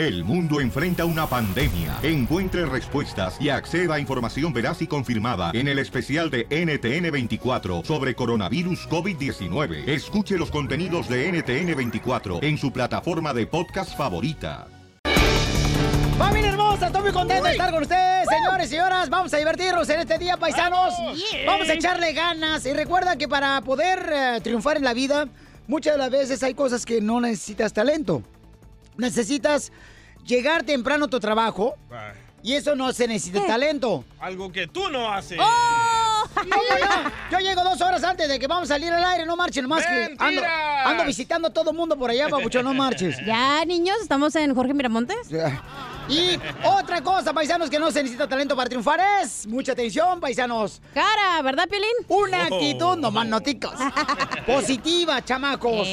El mundo enfrenta una pandemia. Encuentre respuestas y acceda a información veraz y confirmada en el especial de NTN24 sobre coronavirus COVID-19. Escuche los contenidos de NTN24 en su plataforma de podcast favorita. Familia hermosa, estoy muy contento de estar con ustedes, señores y señoras. Vamos a divertirnos en este día, paisanos. Vamos a echarle ganas. Y recuerda que para poder eh, triunfar en la vida, muchas de las veces hay cosas que no necesitas talento. Necesitas llegar temprano a tu trabajo. Y eso no se necesita talento. Algo que tú no haces. ¡Oh! ¿Cómo no? Yo llego dos horas antes de que vamos a salir al aire, no marchen más que ando, visitando a todo el mundo por allá, papucho, no marches. Ya, niños, estamos en Jorge Miramontes. Y otra cosa, paisanos, que no se necesita talento para triunfar es, mucha atención, paisanos. Cara, ¿verdad, Piolín? Una Oh. actitud, nomás noticos. Positiva, chamacos.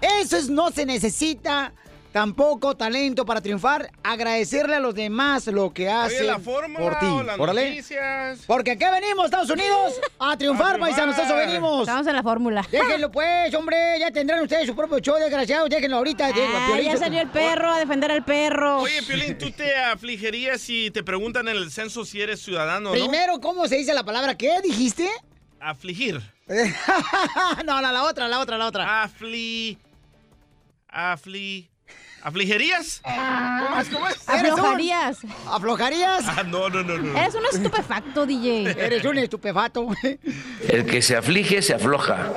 Eso es, no se necesita tampoco talento para triunfar. Agradecerle a los demás lo que hacen la fórmula por ti. o las Órale. noticias. Porque aquí venimos, Estados Unidos, a triunfar, paisanos, eso venimos. Estamos en la fórmula. Déjenlo pues, hombre, ya tendrán ustedes su propio show, desgraciados, déjenlo ahorita. déjenlo, Ah, Piolín. ya salió el perro a defender al perro. Oye, Piolín, ¿tú te afligirías si te preguntan en el censo si eres ciudadano o no? Primero, ¿cómo se dice la palabra? ¿Qué dijiste? Afligir. no, la, la otra, la otra, la otra. Afli... Afli... ¿Afligerías? ¿Cómo es? ¿Cómo es? Aflojarías. ¿Aflojarías? Ah, no, no, no, no. Eres un estupefacto, DJ. Eres un estupefato. El que se aflige se afloja.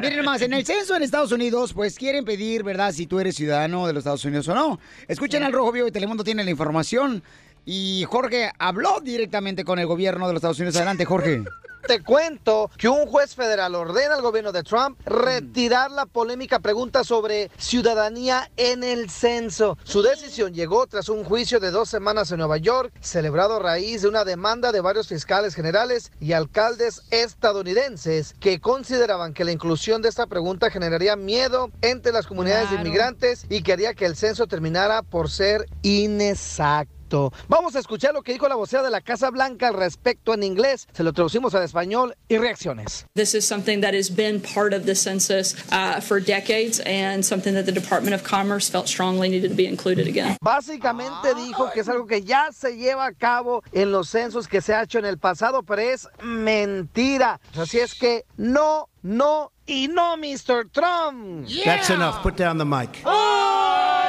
Miren más, en el censo en Estados Unidos, pues quieren pedir, ¿verdad? Si tú eres ciudadano de los Estados Unidos o no. Escuchen al Rojo Vivo y Telemundo tiene la información. Y Jorge habló directamente con el gobierno de los Estados Unidos. Adelante, Jorge. Te cuento que un juez federal ordena al gobierno de Trump retirar la polémica pregunta sobre ciudadanía en el censo. Su decisión llegó tras un juicio de dos semanas en Nueva York, celebrado a raíz de una demanda de varios fiscales generales y alcaldes estadounidenses que consideraban que la inclusión de esta pregunta generaría miedo entre las comunidades de inmigrantes y que haría que el censo terminara por ser inexacto. Vamos a escuchar lo que dijo la vocera de la Casa Blanca al respecto en inglés. Se lo traducimos al español y reacciones. This is something that has been part of the census uh, for decades and something that the Department of Commerce felt strongly needed to be included again. Básicamente dijo que es algo que ya se lleva a cabo en los censos que se ha hecho en el pasado, pero es mentira. Así es que no, no y no, Mr. Trump. That's enough. Put down the mic. Ríete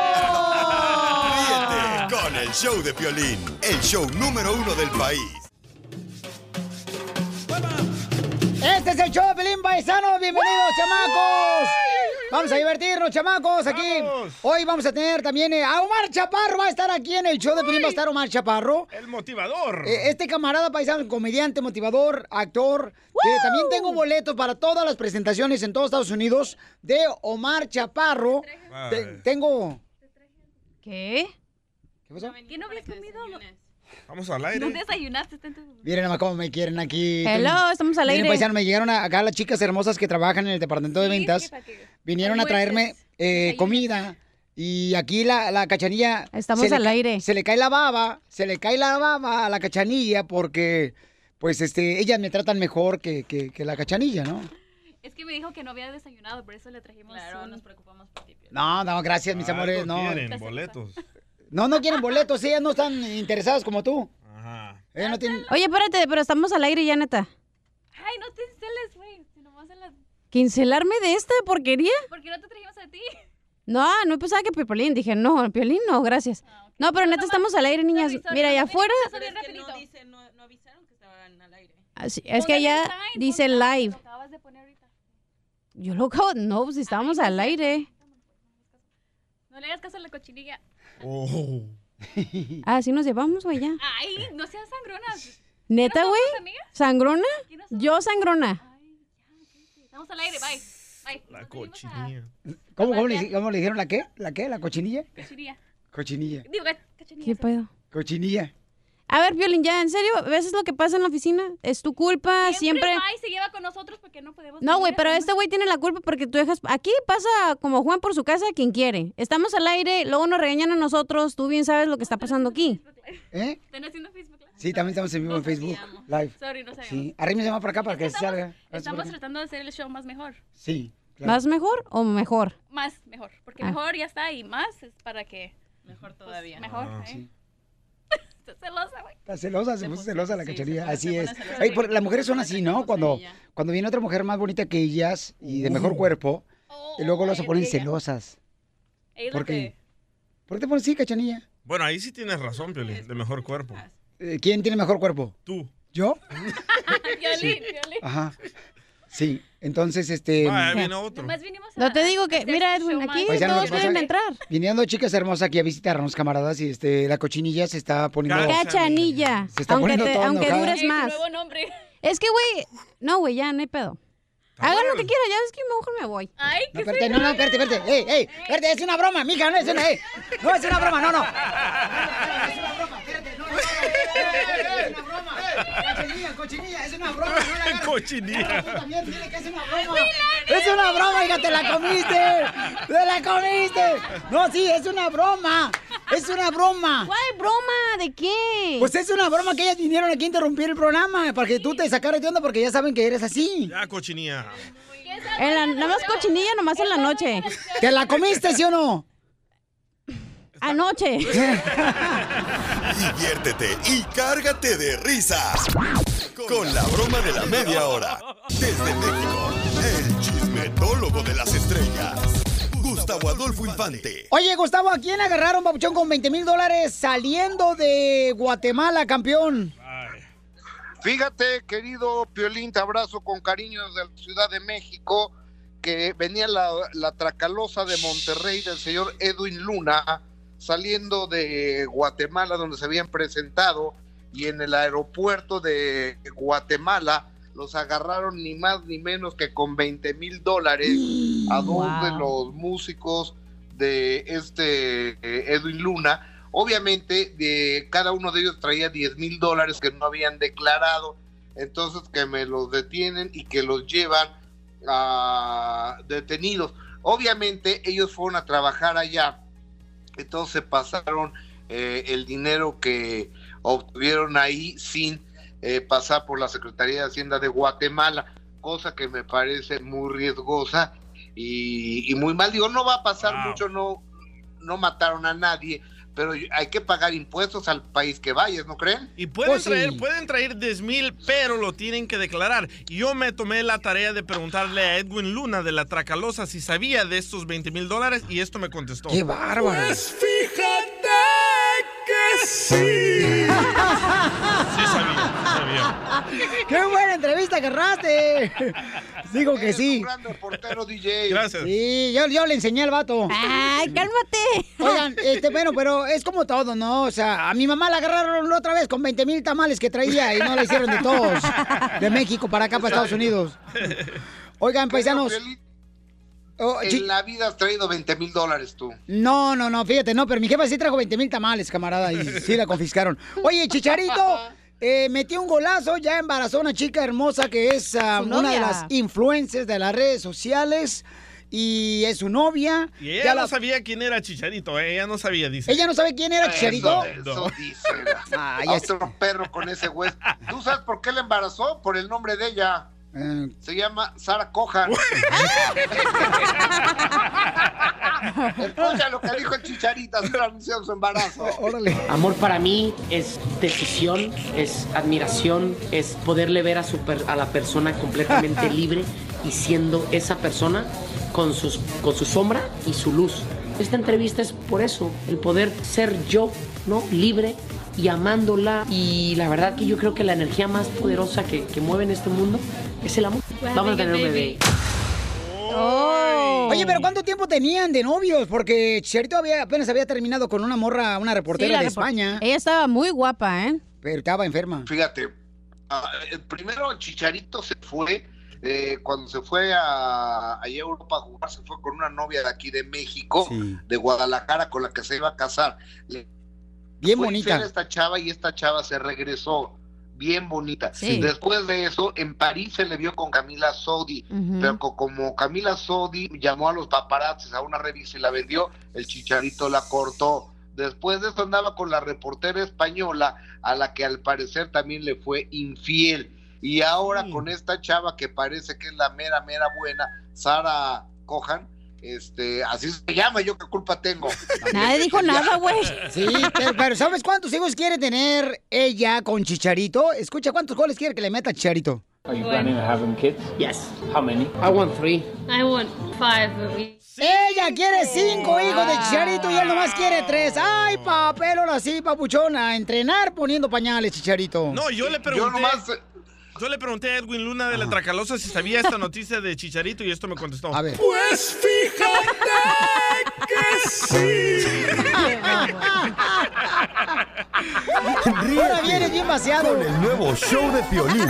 con el show de Piolín, el show número uno del país. Este es el show de Pelín Paisano. Bienvenidos, chamacos. Vamos a divertirnos, chamacos, aquí. Hoy vamos a tener también eh, a Omar Chaparro. Va a estar aquí en el show de Pelín. Va a estar Omar Chaparro. El motivador. Eh, Este camarada paisano, comediante, motivador, actor, que también tengo boletos para todas las presentaciones en todos Estados Unidos de Omar Chaparro. Te- tengo... ¿Qué? ¿Qué pasó? ¿Qué no habías comido? Vamos al aire. No desayunaste. está en tu- Miren nomás cómo me quieren aquí. Hello, estamos al Miren, aire. paisano, me llegaron acá las chicas hermosas que trabajan en el departamento de ventas. Vinieron a traerme eh, comida. Y aquí la, la cachanilla. Estamos le al aire. Se le cae la baba. Se le cae la baba a la cachanilla porque, pues, este, ellas me tratan mejor que, que- que la cachanilla, ¿no? Es que me dijo que no había desayunado, por eso le trajimos. Claro, nos preocupamos por ti. No, no, gracias, mis amores. No. quieren, boletos. No, no quieren boletos. Ellas no están interesadas como tú. Ajá. Ellas no tienen. Oye, espérate, pero estamos al aire ya, neta. Ay, no te celes, güey. Si nomás en las... ¿Quincelarme de esta porquería? ¿Por qué no te trajimos a ti? No, no pensaba que Piolín. Dije, no, Piolín no, gracias. No, pero neta estamos al aire, niñas. Mira, allá afuera. Pero es que no dice, no, no avisaron que estaban al aire. así- Es que allá dice live. Acabas de poner ahorita. Yo lo acabo. No, pues estábamos al aire. No le hagas caso a la cochinilla. Oh. Ah, sí nos llevamos, güey, ya. Ay, no seas sangrona. ¿Neta, güey? ¿Sangrona? ¿Aquí no Yo sangrona. Estamos al aire, bye. Bye. La cochinilla. ¿Cómo, cómo le, cómo le dijeron la qué? ¿La qué? ¿La cochinilla? Cochinilla. Cochinilla. Digo, cochinilla. ¿Qué pedo? Cochinilla. A ver, Violín, ya, ¿en serio? ¿Ves lo que pasa en la oficina? Es tu culpa, siempre... va y se lleva con nosotros porque no podemos. No, güey, pero este güey tiene la culpa porque tú dejas... Aquí pasa como Juan por su casa quien quiere. Estamos al aire, luego nos regañan a nosotros, tú bien sabes lo que está pasando aquí. ¿Eh? ¿Están haciendo Facebook Live? Sí, también estamos en vivo en Facebook Live. Sorry, no sabíamos. Sí, arrímese más para acá para que se salga. Hazte Estamos para acá. tratando de hacer el show más mejor. Sí. ¿Más mejor o mejor? Más, mejor. Porque Ah. mejor ya está y más es para que. Mejor todavía. mejor, Ah. ¿eh? Estás celosa, güey. Está celosa, se puso celosa la sí, cachanilla. Así es. por- las mujeres son así, ¿no? Cuando, cuando viene otra mujer más bonita que ellas y de mejor cuerpo, y luego las se ponen celosas. ¿Por qué? ¿Por qué te pones así, cachanilla? Bueno, ahí sí tienes razón, Piolín, de mejor cuerpo. Eh, ¿Quién tiene mejor cuerpo? Tú. ¿Yo? Violín, violín. Ajá. Sí, entonces, este... Ah, viene otro. Nomás vinimos a- No te digo que, mira Edwin, aquí Paisano, todos pueden entrar. Viniendo chicas hermosas aquí a visitarnos, camaradas, y este, la cochinilla se está poniendo... Cachanilla. Se está aunque poniendo te- aunque enojada. dures más. nuevo nombre. Es que, güey, no, güey, ya no hay pedo. Hagan lo que quieran, ya ves que mejor me voy. Ay, No, espérate, no, no, espérate, espérate. Ey, ey, espérate, es una broma, mija, no es una, ey. No es una broma, no, no. Es una broma, espérate, no, no, no, es una broma. Cochinilla, es una broma, no la agarres. Cochinilla. Tú también, dile que es una broma. Es una broma, hija, te la comiste. Te la comiste. No, sí, es una broma. Es una broma. ¿Cuál broma? ¿De qué? Pues es una broma que ellas vinieron aquí a interrumpir el programa para que tú te sacaras de onda porque ya saben que eres así. Ya, cochinilla. En la, nada más cochinilla, nomás en la noche. ¿Te la comiste, sí o no? Anoche. Diviértete y cárgate de risas con la broma de la media hora. Desde México, el chismetólogo de las estrellas, Gustavo Adolfo Infante. Oye, Gustavo, ¿a quién agarraron, papuchón, con 20 mil dólares saliendo de Guatemala, campeón? Fíjate, querido Piolín, te abrazo con cariño desde la Ciudad de México, que venía la, la tracalosa de Monterrey del señor Edwin Luna, saliendo de Guatemala, donde se habían presentado, y en el aeropuerto de Guatemala los agarraron ni más ni menos que con 20 mil dólares a dos Wow. de los músicos de este eh, Edwin Luna. Obviamente, de cada uno de ellos traía 10 mil dólares que no habían declarado. Entonces, que me los detienen y que los llevan a detenidos. Obviamente, ellos fueron a trabajar allá. Entonces, pasaron eh, el dinero que obtuvieron ahí sin eh, pasar por la Secretaría de Hacienda de Guatemala, cosa que me parece muy riesgosa y, y muy mal. Digo, no va a pasar mucho, no, no mataron a nadie, pero hay que pagar impuestos al país que vayas, ¿no creen? Y pueden traer, pueden traer 10 mil, pero lo tienen que declarar. Y Yo me tomé la tarea de preguntarle a Edwin Luna de la Tracalosa si sabía de estos 20 mil dólares y esto me contestó. ¡Qué bárbaro! Pues fíjate que sí. Sí sabía. ¡Qué buena entrevista agarraste! Digo que sí. portero DJ. Gracias. Sí, yo, yo le enseñé al vato. ¡Ay, cálmate! Oigan, este, bueno, pero es como todo, ¿no? O sea, a mi mamá la agarraron la otra vez con 20 mil tamales que traía y no la hicieron de todos. De México para acá, para Estados Unidos. Oigan, paisanos. Oh, en la vida has traído 20 mil dólares tú. No, no, no, fíjate, no, pero mi jefa sí trajo 20 mil tamales, camarada, y sí la confiscaron. Oye, Chicharito eh, metió un golazo, ya embarazó a una chica hermosa que es ah, una de las influencers de las redes sociales y es su novia. Y ella Ya no la- sabía quién era Chicharito, ¿eh? ella no sabía, dice. ¿Ella no sabe quién era Chicharito? Eso, dice. Ay, a es- otro perro con ese güey. ¿Tú sabes por qué le embarazó? Por el nombre de ella. Eh, Se llama Sara Cojan. Escucha lo que dijo el Chicharito al anunciar su embarazo. Órale. Amor para mí es decisión, es admiración, es poderle ver a, su per- a la persona completamente libre y siendo esa persona con, sus, con su sombra y su luz. Esta entrevista es por eso, el poder ser yo, ¿no? Libre y amándola. Y la verdad que yo creo que la energía más poderosa que, que mueve en este mundo es el amor. Vamos a tener un bebé. Oye, pero ¿cuánto tiempo tenían de novios? Porque Chicharito había, apenas había terminado con una morra, una reportera la de repor- España. Ella estaba muy guapa, ¿eh? Pero estaba enferma. Fíjate, el primero Chicharito se fue, eh, cuando se fue a, a Europa a jugar, se fue con una novia de aquí de México, de Guadalajara, con la que se iba a casar. Le Bien fue bonita. esta chava y esta chava se regresó. Bien bonita. Sí. Después de eso, en París se le vio con Camila Sodi, pero co- como Camila Sodi llamó a los paparazzis a una revista y la vendió, el chicharito la cortó. Después de eso andaba con la reportera española, a la que al parecer también le fue infiel. Y ahora con esta chava que parece que es la mera, mera buena, Sara Cojan, este, así se llama, yo qué culpa tengo. Nadie dijo nada, güey. Sí, pero, pero ¿sabes cuántos hijos quiere tener ella con Chicharito? Escucha, ¿cuántos goles quiere que le meta Chicharito? Are you planning on having kids? Yes. How many? I want three. I want five. Ella quiere cinco hijos de Chicharito y él nomás quiere tres. Ay, papel, ahora sí, papuchona. Entrenar poniendo pañales, Chicharito. No, yo le pregunté. Yo le pregunté a Edwin Luna de la Tracalosa si sabía esta noticia de Chicharito y esto me contestó. A ver. Pues fíjate que sí. Ahora vienes bien vaciado. Con el nuevo show de Piolín.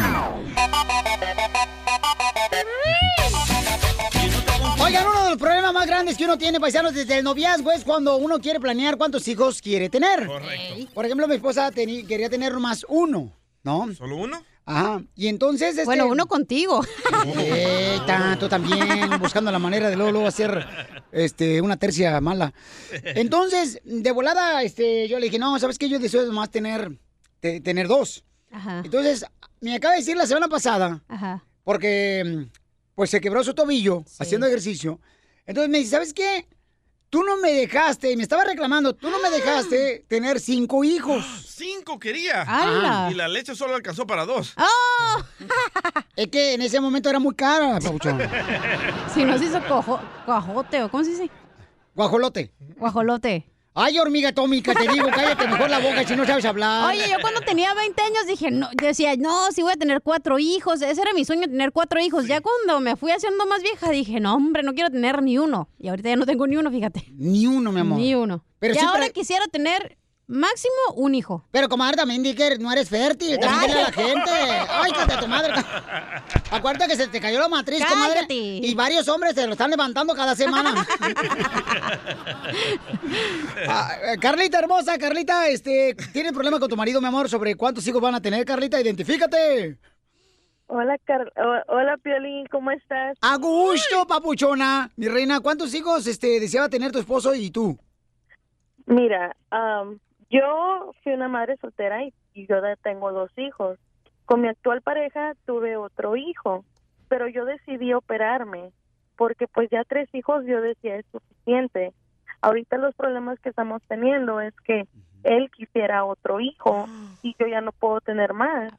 Oigan, uno de los problemas más grandes que uno tiene, paisanos, desde el noviazgo es cuando uno quiere planear cuántos hijos quiere tener. Correcto. Por ejemplo, mi esposa quería tener más uno, ¿no? ¿Solo uno? Ajá. Y entonces. Este... Bueno, uno contigo. Eh, tanto también, buscando la manera de luego, luego hacer este, una tercia mala. Entonces, de volada, este, yo le dije, no, ¿sabes qué? Yo deseo más tener, te- tener dos. Ajá. Entonces, me acaba de decir la semana pasada, Ajá. porque pues se quebró su tobillo haciendo ejercicio. Entonces me dice, ¿sabes qué? Tú no me dejaste, y me estaba reclamando, tú no me dejaste tener cinco hijos. Cinco quería. Y la leche solo alcanzó para dos. ¡Oh! Es que en ese momento era muy cara, Pauchón. Si no se hizo cojo, cojote, ¿o cómo se dice? Guajolote. Guajolote. Ay, hormiga atómica, te digo, cállate mejor la boca si no sabes hablar. Oye, yo cuando tenía 20 años dije, no, decía, no, sí voy a tener cuatro hijos. Ese era mi sueño, tener cuatro hijos. Ya cuando me fui haciendo más vieja, dije, no, hombre, no quiero tener ni uno. Y ahorita ya no tengo ni uno, fíjate. Ni uno, mi amor. Ni uno. Pero y siempre- ahora quisiera tener máximo un hijo. Pero comadre, también di que no eres fértil, también dile a la gente. Ay, cállate tu madre. Acuérdate que se te cayó la matriz, comadre. Cállate. Y varios hombres se lo están levantando cada semana. Ah, eh, Carlita hermosa, Carlita, este, ¿tienes problema con tu marido, mi amor, sobre cuántos hijos van a tener, Carlita? Identifícate. Hola, Car hola Piolín, ¿cómo estás? A gusto, papuchona. Mi reina, ¿cuántos hijos este, deseaba tener tu esposo y tú? Mira, am, yo fui una madre soltera y, y yo tengo dos hijos. Con mi actual pareja tuve otro hijo, pero yo decidí operarme porque pues ya tres hijos yo decía es suficiente. Ahorita los problemas que estamos teniendo es que él quisiera otro hijo y yo ya no puedo tener más.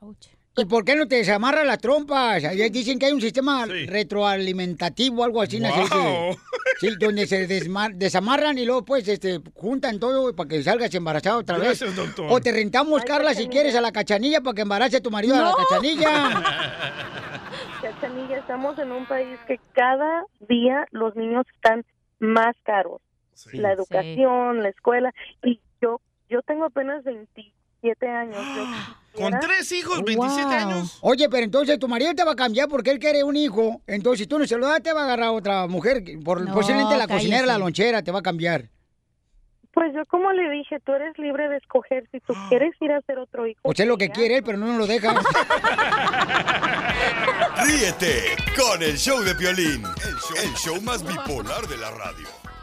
¿Y por qué no te desamarra las trompas? Ahí Dicen que hay un sistema retroalimentativo, algo así, ¿no? Así que- Wow. Sí, donde se desma- desamarran y luego pues este, juntan todo para que salgas embarazado otra vez. Gracias, doctor. O te rentamos, Carla, si quieres, a la cachanilla para que embarace a tu marido a la No. cachanilla. Cachanilla, estamos en un país que cada día los niños están más caros. la educación, la escuela. Y yo yo tengo apenas 27 años. Yo ¿Con tres hijos, 27 años? Oye, pero entonces tu marido te va a cambiar porque él quiere un hijo. Entonces, si tú no se lo das, te va a agarrar otra mujer. Por, No, posiblemente la cocinera, la lonchera, te va a cambiar. Pues yo como le dije, tú eres libre de escoger si tú quieres ir a hacer otro hijo. O sea, lo que quiere él, pero no nos lo deja. Ríete con el show de Piolín, el show, el show más bipolar de la radio.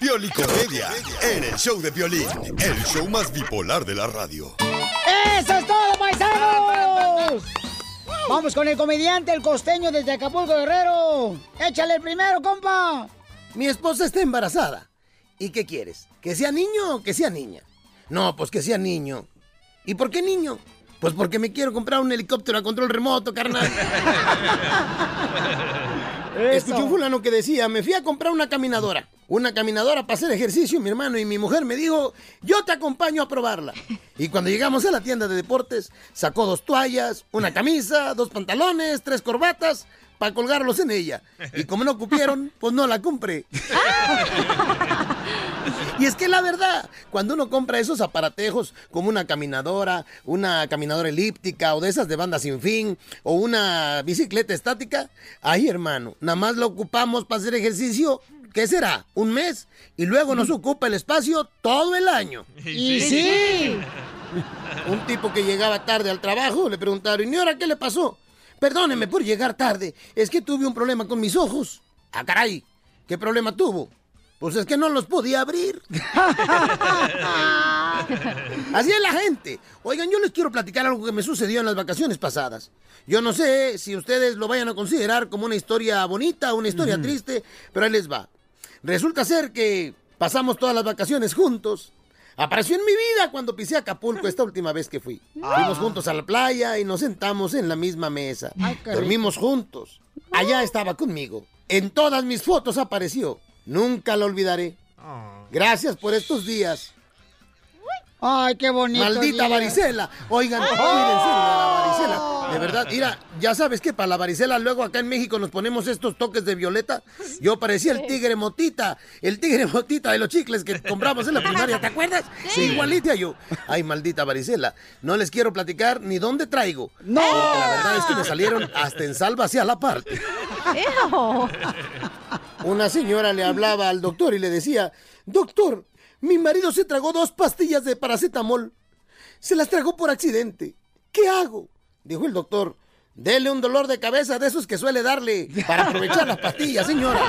Piolicomedia en el show de Piolín, el show más bipolar de la radio. ¡Eso es todo, paisanos! Vamos con el comediante, el costeño desde Acapulco, Guerrero. Échale el primero, compa. Mi esposa está embarazada. ¿Y qué quieres? ¿Que sea niño o que sea niña? No, pues que sea niño. ¿Y por qué niño? Pues porque me quiero comprar un helicóptero a control remoto, carnal. Escuché un fulano que decía, me fui a comprar una caminadora. Una caminadora para hacer ejercicio, mi hermano y mi mujer me dijo, yo te acompaño a probarla. Y cuando llegamos a la tienda de deportes, sacó dos toallas, una camisa, dos pantalones, tres corbatas para colgarlos en ella. Y como no cupieron, pues no la compré. Y es que la verdad, cuando uno compra esos aparatejos como una caminadora, una caminadora elíptica o de esas de banda sin fin o una bicicleta estática, ay hermano, nada más lo ocupamos para hacer ejercicio, ¿qué será? ¿Un mes? Y luego nos ocupa el espacio todo el año. Y sí. Un tipo que llegaba tarde al trabajo le preguntaron, ¿y ahora qué le pasó? Perdóneme por llegar tarde, es que tuve un problema con mis ojos. Ah, caray, ¿qué problema tuvo? Pues es que no los podía abrir. Así es la gente. Oigan, yo les quiero platicar algo que me sucedió en las vacaciones pasadas. Yo no sé si ustedes lo vayan a considerar como una historia bonita o una historia triste, pero ahí les va. Resulta ser que pasamos todas las vacaciones juntos. Apareció en mi vida cuando pisé Acapulco esta última vez que fui. Fuimos juntos a la playa y nos sentamos en la misma mesa. Dormimos juntos. Allá estaba conmigo. En todas mis fotos apareció. Nunca lo olvidaré. Gracias por estos días. Ay, qué bonito. Maldita día. varicela. Oigan, cuídense de la varicela. De verdad, mira, ya sabes que para la varicela luego acá en México nos ponemos estos toques de violeta. Yo parecía el tigre motita, el tigre motita de los chicles que compramos en la primaria, ¿te acuerdas? Sí. Igualita yo. Ay, maldita varicela. No les quiero platicar ni dónde traigo. No. Porque la verdad es que me salieron hasta en salva hacia la parte. Una señora le hablaba al doctor y le decía, doctor, mi marido se tragó dos pastillas de paracetamol. Se las tragó por accidente. ¿Qué hago? Dijo el doctor. Dele un dolor de cabeza de esos que suele darle para aprovechar las pastillas, señora.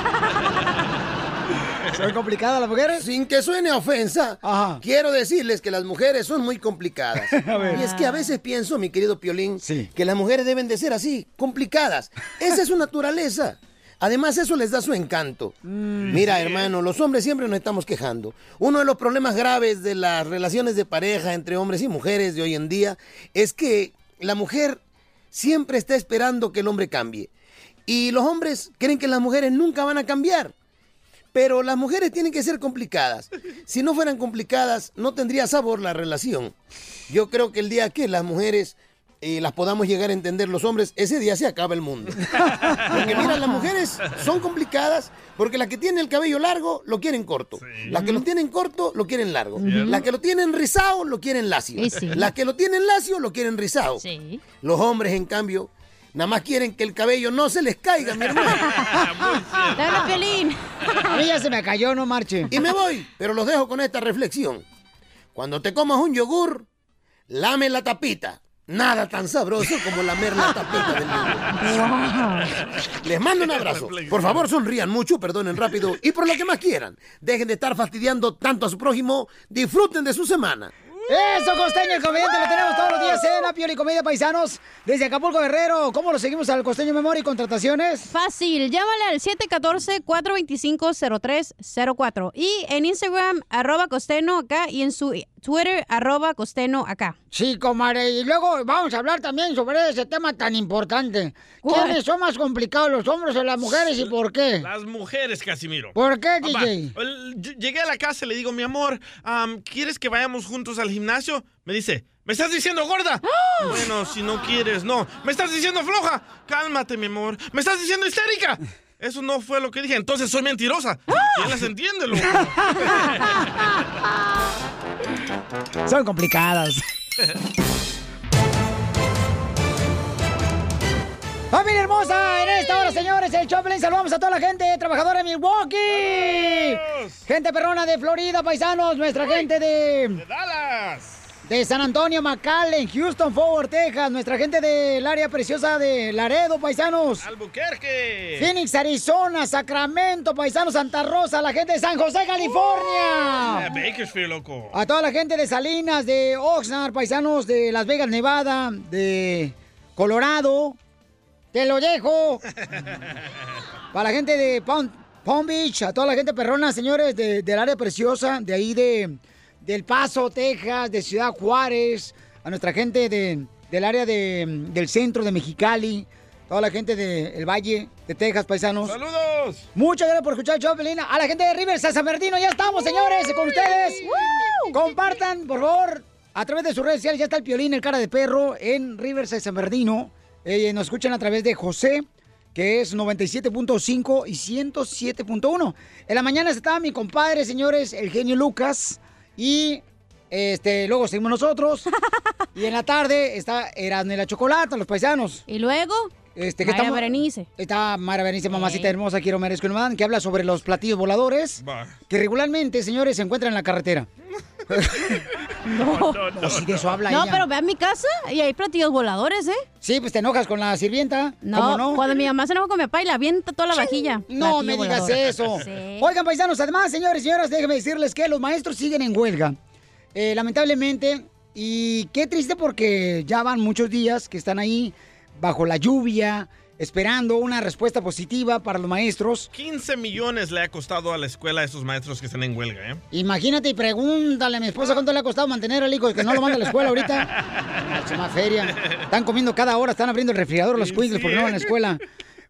¿Son complicadas las mujeres? Sin que suene ofensa, quiero decirles que las mujeres son muy complicadas. Y es que a veces pienso, mi querido Piolín, que las mujeres deben de ser así, complicadas. Esa es su naturaleza. Además, eso les da su encanto. Mira, hermano, los hombres siempre nos estamos quejando. Uno de los problemas graves de las relaciones de pareja entre hombres y mujeres de hoy en día es que la mujer siempre está esperando que el hombre cambie. Y los hombres creen que las mujeres nunca van a cambiar. Pero las mujeres tienen que ser complicadas. Si no fueran complicadas, no tendría sabor la relación. Yo creo que el día que las mujeres eh, las podamos llegar a entender los hombres, ese día se acaba el mundo. Porque mira, las mujeres son complicadas porque la que tiene el cabello largo lo quieren corto. La que lo tienen corto lo quieren largo. La que lo tienen rizado lo quieren lacio. Y sí. La que lo tienen lacio lo quieren rizado. Los hombres, en cambio, nada más quieren que el cabello no se les caiga, mi hermano. Dale, Pelín. A mí ya se me cayó, no marche. Y me voy, pero los dejo con esta reflexión. Cuando te comas un yogur, lame la tapita. Nada tan sabroso como lamer la tapita del yogur. Les mando un abrazo. Por favor, sonrían mucho, perdonen rápido y por lo que más quieran. Dejen de estar fastidiando tanto a su prójimo. Disfruten de su semana. Eso, Costeño, el comediante, lo tenemos todos los días en la Pioli Comedia Paisanos. Desde Acapulco, Guerrero. ¿Cómo lo seguimos al Costeño Memoria y contrataciones? Fácil, llámale al 714-425-0304. Y en Instagram, arroba costeno acá. Y en su Twitter, arroba costeno acá. Sí, comadre. Y luego vamos a hablar también sobre ese tema tan importante. ¿Quiénes son más complicados, los hombres o las mujeres y por qué? Las mujeres, Casimiro. ¿Por qué, Papá, DJ? Llegué a la casa y le digo, mi amor, am, ¿quieres que vayamos juntos al gimnasio? Me dice, ¿me estás diciendo gorda? Bueno, si no quieres, no. ¿Me estás diciendo floja? Cálmate, mi amor. ¿Me estás diciendo histérica? Eso no fue lo que dije. Entonces soy mentirosa. ¿Quién las entiende, loco? Son complicadas. ¡Familia hermosa! En esta hora, señores, el Choplin. Saludamos a toda la gente trabajadora de Milwaukee. Gente perrona de Florida, paisanos. Nuestra gente de... Dallas. De San Antonio, McAllen, Houston, Fort Worth, Texas. Nuestra gente del área preciosa de Laredo, paisanos. Albuquerque. Phoenix, Arizona, Sacramento, paisanos, Santa Rosa. La gente de San José, California. Ah, Bakersfield, loco. A toda la gente de Salinas, de Oxnard, paisanos de Las Vegas, Nevada, de Colorado. Te lo dejo. Para la gente de Palm, Palm Beach, a toda la gente perrona, señores, de- del área preciosa, de ahí de del Paso, Texas, de Ciudad Juárez, a nuestra gente de- del área de- del centro de Mexicali, toda la gente del Valle de Texas, paisanos. ¡Saludos! Muchas gracias por escuchar el show, Pelín. A la gente de River San Bernardino, ya estamos, señores, con ustedes. Compartan, por favor, a través de sus redes sociales. Ya está el Piolín, el cara de perro, en Riverside San Bernardino. Eh, nos escuchan a través de José, que es 97.5 y 107.1. En la mañana estaba mi compadre, señores, el genio Lucas. Y este, luego seguimos nosotros. y en la tarde está Erasmo y la Chocolata, los paisanos. ¿Y luego? Este, que Mara estamos- Berenice. Está Mara Berenice, mamacita hermosa, quiero merezco el man, que habla sobre los platillos voladores Va. que regularmente, señores, se encuentran en la carretera. No, no, si de eso habla No, ella. pero ve a mi casa y hay platillos voladores, ¿eh? Sí, pues te enojas con la sirvienta. No, ¿Cómo no? cuando mi mamá se enoja con mi papá y la avienta toda la vajilla. No Platillo me digas volador. eso. Sí. Oigan, paisanos, además, señores y señoras, déjenme decirles que los maestros siguen en huelga. Eh, lamentablemente, y qué triste porque ya van muchos días que están ahí bajo la lluvia, esperando una respuesta positiva para los maestros. 15 millones le ha costado a la escuela a esos maestros que están en huelga, ¿eh? Imagínate y pregúntale a mi esposa cuánto le ha costado mantener al hijo que no lo manda a la escuela ahorita. Es una feria. Están comiendo cada hora, están abriendo el refrigerador los cuingles porque no van a la escuela.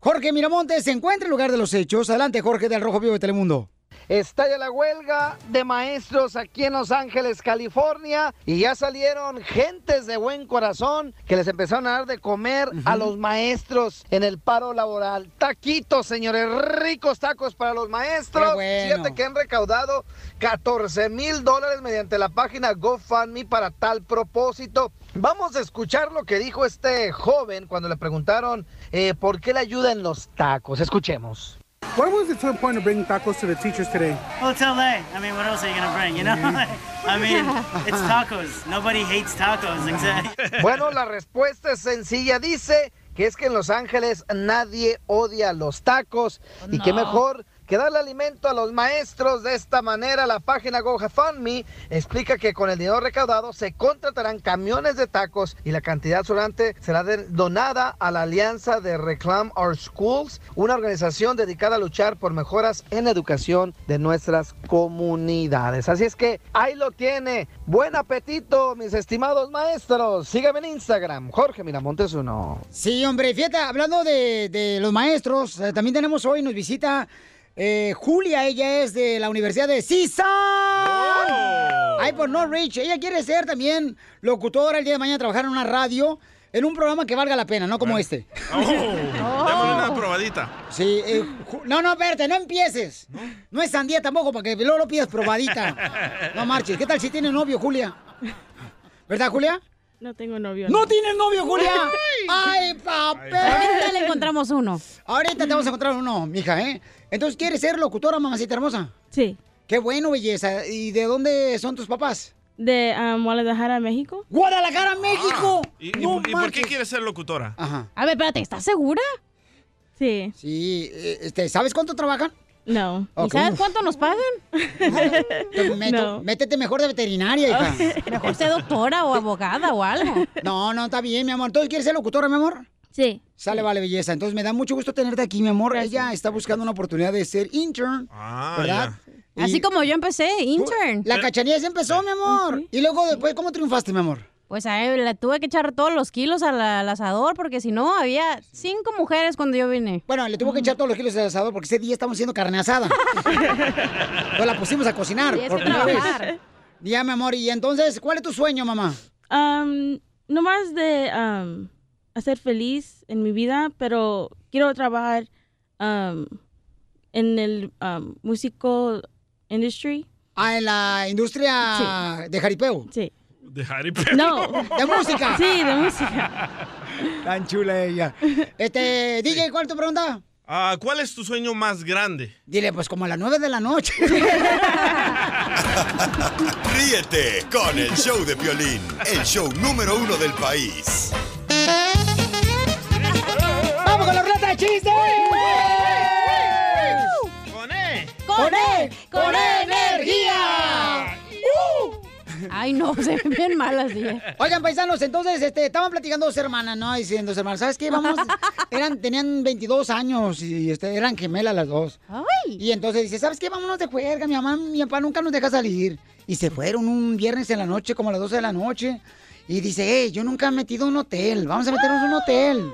Jorge Miramontes se encuentra en el lugar de los hechos. Adelante, Jorge, del Rojo Vivo de Telemundo. Estalla la huelga de maestros aquí en Los Ángeles, California, y ya salieron gentes de buen corazón que les empezaron a dar de comer a los maestros en el paro laboral. Taquitos, señores, ricos tacos para los maestros. Bueno. Fíjate que han recaudado 14 mil dólares mediante la página GoFundMe para tal propósito. Vamos a escuchar lo que dijo este joven cuando le preguntaron eh, por qué le ayudan los tacos. Escuchemos. What was the true point of bringing tacos to the teachers today? Well, it's LA. I mean, what else are you gonna bring? You know, I mean, it's tacos. Nobody hates tacos. Exactly. Bueno, la respuesta es sencilla. Dice que es que en Los Ángeles nadie odia los tacos y que No. mejor que darle alimento a los maestros de esta manera. La página GoFundMe explica que con el dinero recaudado se contratarán camiones de tacos y la cantidad sobrante será donada a la Alianza de Reclaim Our Schools, una organización dedicada a luchar por mejoras en la educación de nuestras comunidades. Así es que ahí lo tiene. Buen apetito, mis estimados maestros. Síganme en Instagram, Jorge Miramontes uno. Sí, hombre, fíjate, hablando de, de los maestros, eh, también tenemos hoy, nos visita eh, Julia, ella es de la Universidad de CISA. Ay, por Norwich. Ella quiere ser también locutora el día de mañana, trabajar en una radio, en un programa que valga la pena, no como este. Oh, démosle una probadita. Sí, eh, no, no, espérate, no empieces. No es sandía tampoco, para que luego lo pidas probadita. No marches. ¿Qué tal si tiene novio, Julia? ¿Verdad, Julia? No tengo novio. ¿No tienes novio, Julia? ¡Ay, papel! Ahorita le encontramos uno. Ahorita te vamos a encontrar uno, mija, ¿eh? Entonces, ¿quieres ser locutora, mamacita hermosa? Sí. Qué bueno, belleza. ¿Y de dónde son tus papás? De um, Guadalajara, México. ¡Guadalajara, México! ¿Y, y- No y por qué quieres ser locutora? Ajá. A ver, espérate, ¿estás segura? Sí. Sí, eh, este, ¿sabes cuánto trabajan? No. ¿Y sabes cuánto nos pagan? Meto- No. Métete mejor de veterinaria, hija. Mejor sé doctora o abogada o algo. No, no, está bien, mi amor. Entonces, ¿quieres ser locutora, mi amor? Sí. Sale, vale, belleza. Entonces, me da mucho gusto tenerte aquí, mi amor. Gracias. Ella está buscando una oportunidad de ser intern, Ah, ¿verdad? Y Así como yo empecé, intern. La cachanilla se empezó, mi amor. Y luego, después, ¿cómo triunfaste, mi amor? Pues a él le tuve que echar todos los kilos al, al asador porque si no había cinco mujeres cuando yo vine. Bueno, le tuvo que echar todos los kilos del asador porque ese día estamos haciendo carne asada. no la pusimos a cocinar por que primera vez. Ya, mi amor. Y entonces, ¿cuál es tu sueño, mamá? Um, no más de um, hacer feliz en mi vida, pero quiero trabajar um, en el um, músico industry. Ah, en la industria de jaripeo. Sí. De Harry No. ¿De música? Sí, de música. Tan chula ella. Este, DJ, ¿cuál es tu pregunta? Ah, ¿Cuál es tu sueño más grande? Dile, pues como a las nueve de la noche. Ríete con el show de Piolín, el show número uno del país. ¡Vamos con la ruleta de chistes! ¡Con E! ¡Con E! ¡Con E energía! Ay, no, se ven bien malas, dije. Oigan, paisanos, entonces, este, estaban platicando dos hermanas, ¿no? Diciendo dos hermanas, ¿sabes qué? Vamos, eran, tenían 22 años y este, eran gemelas las dos. Ay. Y entonces dice, ¿sabes qué? Vámonos de juerga, mi mamá, mi papá nunca nos deja salir. Y se fueron un viernes en la noche, como a las 12 de la noche. Y dice, hey, yo nunca he metido un hotel, vamos a meternos en un hotel.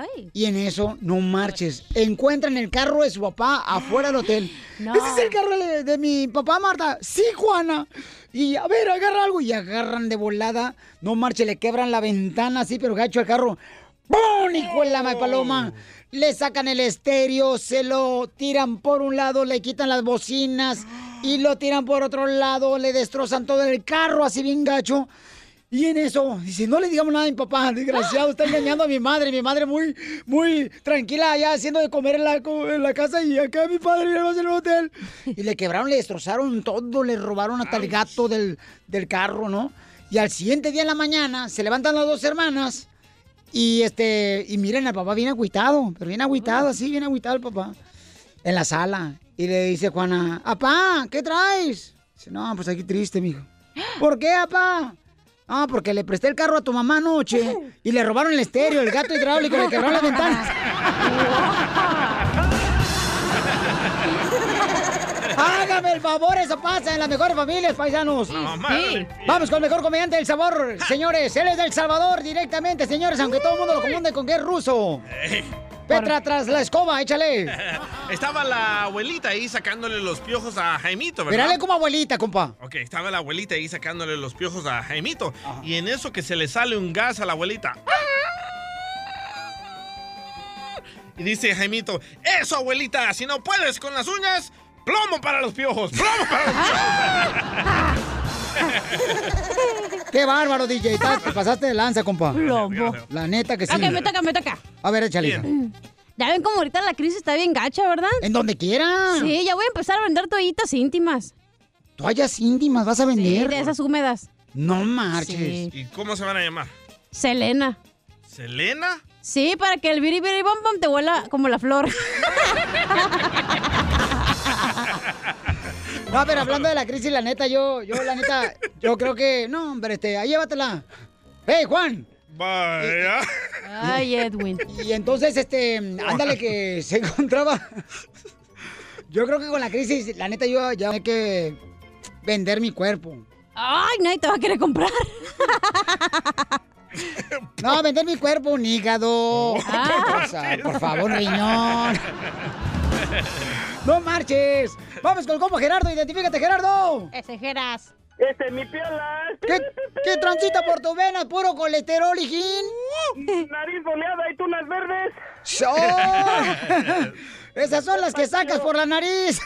Ay. Y en eso, no marches, encuentran el carro de su papá afuera del hotel. No. ¿Ese es el carro de, de mi papá, Marta? Sí, Juana. Y a ver, agarra algo. Y agarran de volada. No marche, le quebran la ventana así, pero gacho el carro. ¡Pum! Hijo de la ma- paloma. Le sacan el estéreo, se lo tiran por un lado, le quitan las bocinas y lo tiran por otro lado, le destrozan todo el carro así bien gacho. Y en eso, dice, no le digamos nada a mi papá, desgraciado, está engañando a mi madre, mi madre muy, muy tranquila allá haciendo de comer en la, en la casa y acá mi padre viene en el hotel. Y le quebraron, le destrozaron todo, le robaron hasta el gato del, del carro, ¿no? Y al siguiente día en la mañana se levantan las dos hermanas y este, y miren, el papá viene agüitado, pero viene agüitado, así, viene agüitado el papá, en la sala. Y le dice Juana, apá, ¿qué traes? Dice, no, pues aquí triste, mijo. ¿Por qué, apá? Ah, porque le presté el carro a tu mamá anoche y le robaron el estéreo, el gato hidráulico, le quebraron las ventanas. Hágame el favor, eso pasa en las mejores familias, paisanos. madre. Vamos con el mejor comediante del sabor, señores. Él es del Salvador directamente, señores, aunque todo el mundo lo confunde con que es ruso. Petra tras la escoba, échale. Estaba la abuelita ahí sacándole los piojos a Jaimito, ¿verdad? Mírale como abuelita, compa. Ok, estaba la abuelita ahí sacándole los piojos a Jaimito. Y en eso que se le sale un gas a la abuelita. Y dice Jaimito, eso abuelita, si no puedes con las uñas, plomo para los piojos, plomo para los piojos. Qué bárbaro, DJ. Estás- Te pasaste de lanza, compa. Lobo. La neta que sí. Ok, me toca, me toca. A ver, échale. Ya ven como ahorita la crisis está bien gacha, ¿verdad? En donde quiera. Sí, ya voy a empezar a vender toallitas íntimas. Toallas íntimas vas a Sí, vender. de esas húmedas. No marches. Sí. ¿Y cómo se van a llamar? Selena. ¿Selena? Sí, para que el biri biri bom bom te huela como la flor. No, pero hablando de la crisis, la neta, yo, yo, la neta, yo creo que. No, hombre, este, ahí llévatela. ¡Hey, Juan! Vaya. Ay, Edwin. Y entonces, este, ándale que se encontraba. Yo creo que con la crisis, la neta, yo ya hay que vender mi cuerpo. Ay, nadie te va a querer comprar. No, vender mi cuerpo, un hígado. Ah. O sea, por favor, riñón. No marches. Vamos con el combo Gerardo, identifícate, Gerardo. Ese Geras. Este es mi piola. ¿Qué, qué transita por tu vena? Puro colesterol, hijín. Nariz boleada y tunas verdes. ¡Oh! Esas son las que sacas por la nariz.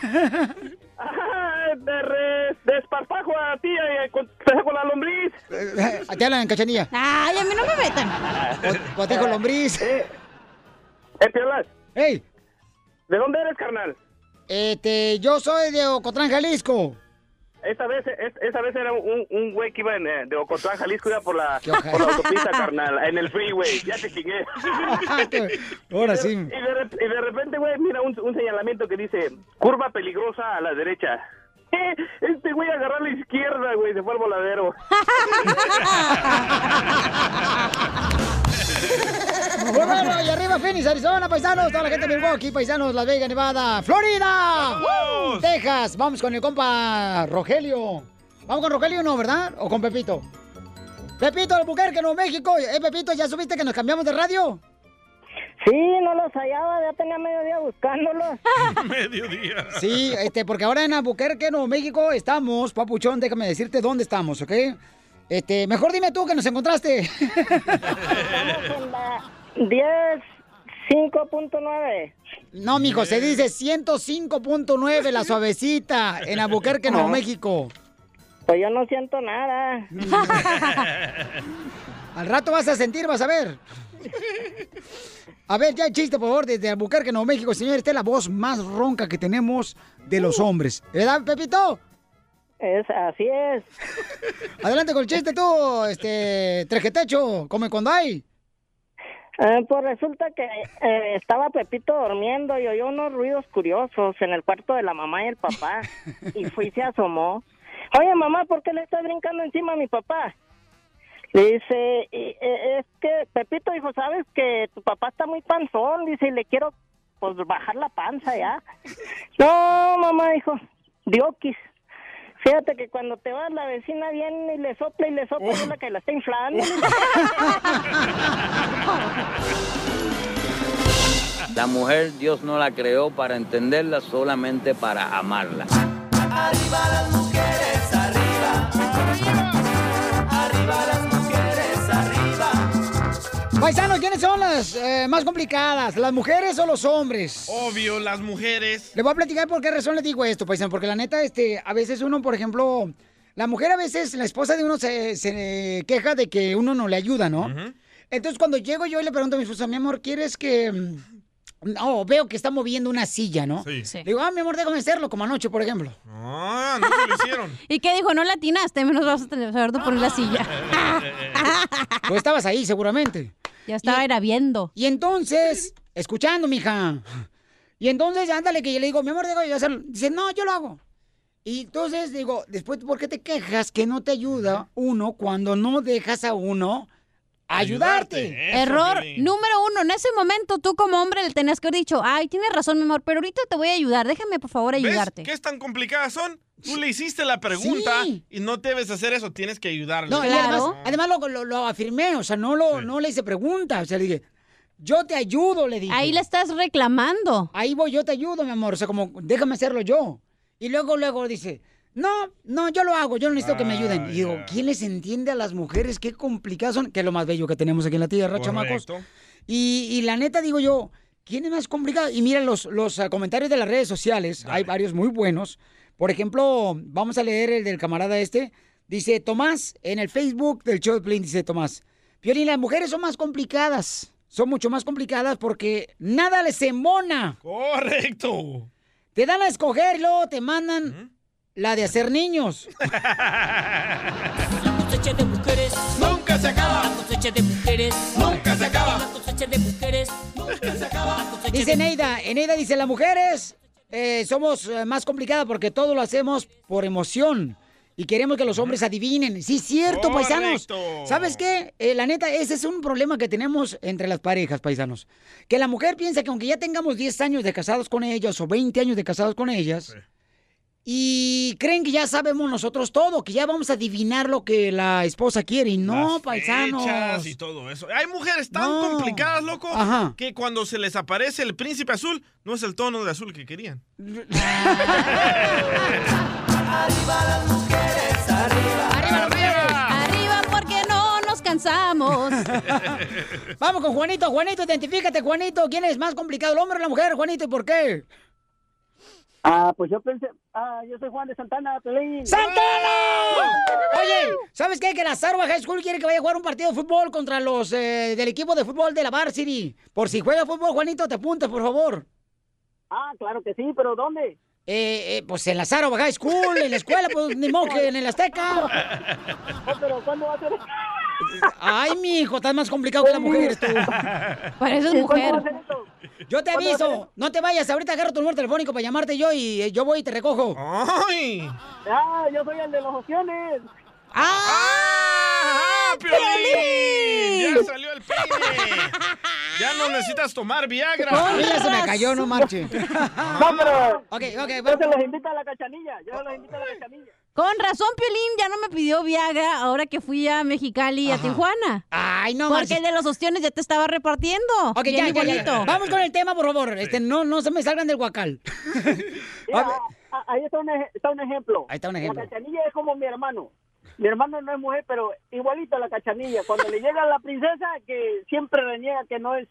Ah, de desparpajo a ti eh, con, te saco la lombriz. Te hablan en cachanilla. Ay, a mí no me metan. Botejo lombriz. Eh, eh, piolas. ¡Ey! ¿De dónde eres, carnal? Este, yo soy de Ocotlán, Jalisco. Esta vez, es- esa vez era un, un güey que iba en, eh, de Ocotlán, Jalisco, iba por la, por la autopista, carnal, en el freeway. Ya te chingué. Ahora sí. Y de, rep- y de repente, güey, mira un, un señalamiento que dice, curva peligrosa a la derecha. Este güey agarró a la izquierda, güey, se fue al voladero. Muy bueno, y arriba Phoenix, Arizona, paisanos, toda la gente de Milwaukee, paisanos, Las Vegas, Nevada, Florida. Texas. Vamos con el compa Rogelio. Vamos con Rogelio, ¿no, verdad? ¿O con Pepito? Pepito, Albuquerque, Nuevo México. Eh, Pepito, ¿ya supiste que nos cambiamos de radio? Sí, no los hallaba, ya tenía medio día buscándolos. Mediodía. Sí, este, porque ahora en Albuquerque, Nuevo México, estamos, papuchón, déjame decirte dónde estamos, ¿ok? Este, mejor dime tú que nos encontraste. En la 10, 5.9. No, mijo, se dice 105.9, la suavecita, en Albuquerque, Nuevo. México. Pues yo no siento nada. Al rato vas a sentir, vas a ver. A ver, ya el chiste, por favor, desde Albuquerque, Nuevo México, señor. Esta es la voz más ronca que tenemos de los hombres. ¿Verdad, Pepito? Es, así es. Adelante con el chiste tú, este, trejetecho, come cuando hay. Eh, pues resulta que eh, estaba Pepito durmiendo y oyó unos ruidos curiosos en el cuarto de la mamá y el papá. Y fue y se asomó. Oye, mamá, ¿por qué le estás brincando encima a mi papá? Le dice, "Y, eh, es que Pepito dijo, ¿sabes que tu papá está muy panzón? Dice, y le quiero pues bajar la panza ya. No, mamá, dijo, dioquis. Fíjate que cuando te vas la vecina viene y le sopla y le sopla y es la que la está inflando. La mujer Dios no la creó para entenderla, solamente para amarla. Arriba las mujeres, arriba. Paisanos, ¿quiénes son las eh, más complicadas? ¿Las mujeres o los hombres? Obvio, las mujeres. Le voy a platicar por qué razón les digo esto, paisano, porque la neta, este, a veces uno, por ejemplo, la mujer a veces, la esposa de uno se, se queja de que uno no le ayuda, ¿no? Entonces cuando llego yo y le pregunto a mi esposa, mi amor, ¿quieres que... mm, No, veo que está moviendo una silla, ¿no? Sí. Le digo, ah, mi amor, déjame hacerlo, como anoche, por ejemplo. Ah, no se lo hicieron. ¿Y qué dijo? No latinaste, menos vas a tener- saber tú poner la silla. Tú estabas ahí, seguramente. Ya estaba era viendo. Y entonces, escuchando, mija. Y entonces, ándale, que yo le digo, mi amor, déjame yo hacerlo. Dice, no, yo lo hago. Y entonces digo, después, ¿por qué te quejas que no te ayuda uno cuando no dejas a uno ayudarte? Error número uno. En ese momento, tú como hombre le tenías que haber dicho, ay, tienes razón, mi amor, pero ahorita te voy a ayudar. Déjame, por favor, ¿Ves ayudarte. qué tan complicadas son? Tú le hiciste la pregunta y no debes hacer eso, tienes que ayudarle. No, además, además lo, lo- lo afirmé, o sea, no, lo, no le hice pregunta, o sea, le dije, yo te ayudo, le dije. Ahí le estás reclamando. Ahí voy, yo te ayudo, mi amor, o sea, como, déjame hacerlo yo. Y luego, luego dice, no, no, yo lo hago, yo no necesito que me ayuden. Y digo, ¿quién les entiende a las mujeres? Qué complicadas son, que es lo más bello que tenemos aquí en la tierra, chamacos. Correcto. Y, y la neta, digo yo, ¿quién es más complicado? Y mira los, los ah, comentarios de las redes sociales, hay varios muy buenos. Por ejemplo, vamos a leer el del camarada este. Dice Tomás, en el Facebook del show de Plin, dice Tomás, Piolín, las mujeres son más complicadas. Son mucho más complicadas porque nada les embona. Correcto. Te dan a escoger, y luego te mandan la de hacer niños. cosecha de mujeres nunca se acaba. La cosecha de mujeres nunca se acaba. La cosecha de mujeres nunca se acaba. Dice Neida, Neida dice, las mujeres eh, somos eh, más complicadas porque todo lo hacemos por emoción. Y queremos que los hombres adivinen. Sí, cierto, paisanos. ¿Sabes qué? Eh, la neta, ese es un problema que tenemos entre las parejas, paisanos. Que la mujer piensa que aunque ya tengamos 10 años de casados con ellas o 20 años de casados con ellas, y creen que ya sabemos nosotros todo, que ya vamos a adivinar lo que la esposa quiere. Y no, paisanos. Fechas y todo eso. Hay mujeres tan No. complicadas, loco, Ajá. que cuando se les aparece el príncipe azul, no es el tono de azul que querían. Arriba las mujeres, arriba. ¡Arriba, Arriba porque no nos cansamos. Vamos con Juanito. Juanito, identifícate, Juanito. ¿Quién es más complicado, el hombre o la mujer, Juanito? ¿Y por qué? Ah, pues yo pensé, ah, yo soy Juan de Santana, Pelín. ¡Santana! Oye, ¿sabes qué? Que la Sarva High School quiere que vaya a jugar un partido de fútbol contra los eh, del equipo de fútbol de la Varsity. Por si juega fútbol, Juanito, te apuntas, por favor. Ah, claro que sí, pero ¿dónde? Eh, eh, pues en la Sarva High School, en la escuela, pues ni modo que en el Azteca. Pero ¿cuándo va a ser? Ay, mi hijo, estás más complicado que la mujer tú. Pareces ¿Y cuándo va a mujer. eso? Yo te ¿Cuándo va a ser aviso, no te vayas, ahorita agarro tu número telefónico para llamarte yo y eh, yo voy y te recojo. ¡Ay! Ah, yo soy el de las opciones. ¡Ah! ¡Piolín! ¡Ya salió el peine! ¡Ya no necesitas tomar Viagra! Mí ya se me cayó, no marche. No, pero Ok, ok, yo vamos. se los invito a la cachanilla, yo los invito a la cachanilla. Con razón, Piolín ya no me pidió Viagra ahora que fui a Mexicali y a Tijuana. Ay, no Porque el de los ostiones ya te estaba repartiendo. Ok, ya, ya, ya. igualito. Vamos con el tema, por favor. Este, no, no se me salgan del guacal. Mira, ah, ahí está un, ej- está un ejemplo. Ahí está un ejemplo. La cachanilla es como mi hermano. Mi hermano no es mujer, pero igualito a la cachanilla. Cuando le llega la princesa, que siempre reniega que no es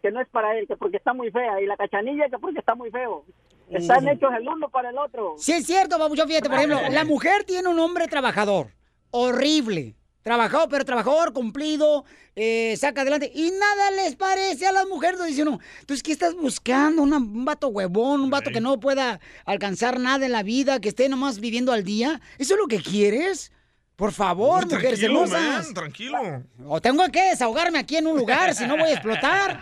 que no es para él, que porque está muy fea. Y la cachanilla, que porque está muy feo. Están Sí. hechos el uno para el otro. Sí, es cierto, babuchón, fíjate, por ejemplo, la mujer tiene un hombre trabajador, horrible, trabajador, pero trabajador, cumplido, eh, saca adelante, y nada les parece a las mujeres, dice uno, entonces, ¿qué estás buscando? Una- un vato huevón, un vato que no pueda alcanzar nada en la vida, que esté nomás viviendo al día, ¿eso es lo que quieres? Por favor, Uy, mujeres hermosas. man, tranquilo. O tengo que desahogarme aquí en un lugar, si no voy a explotar.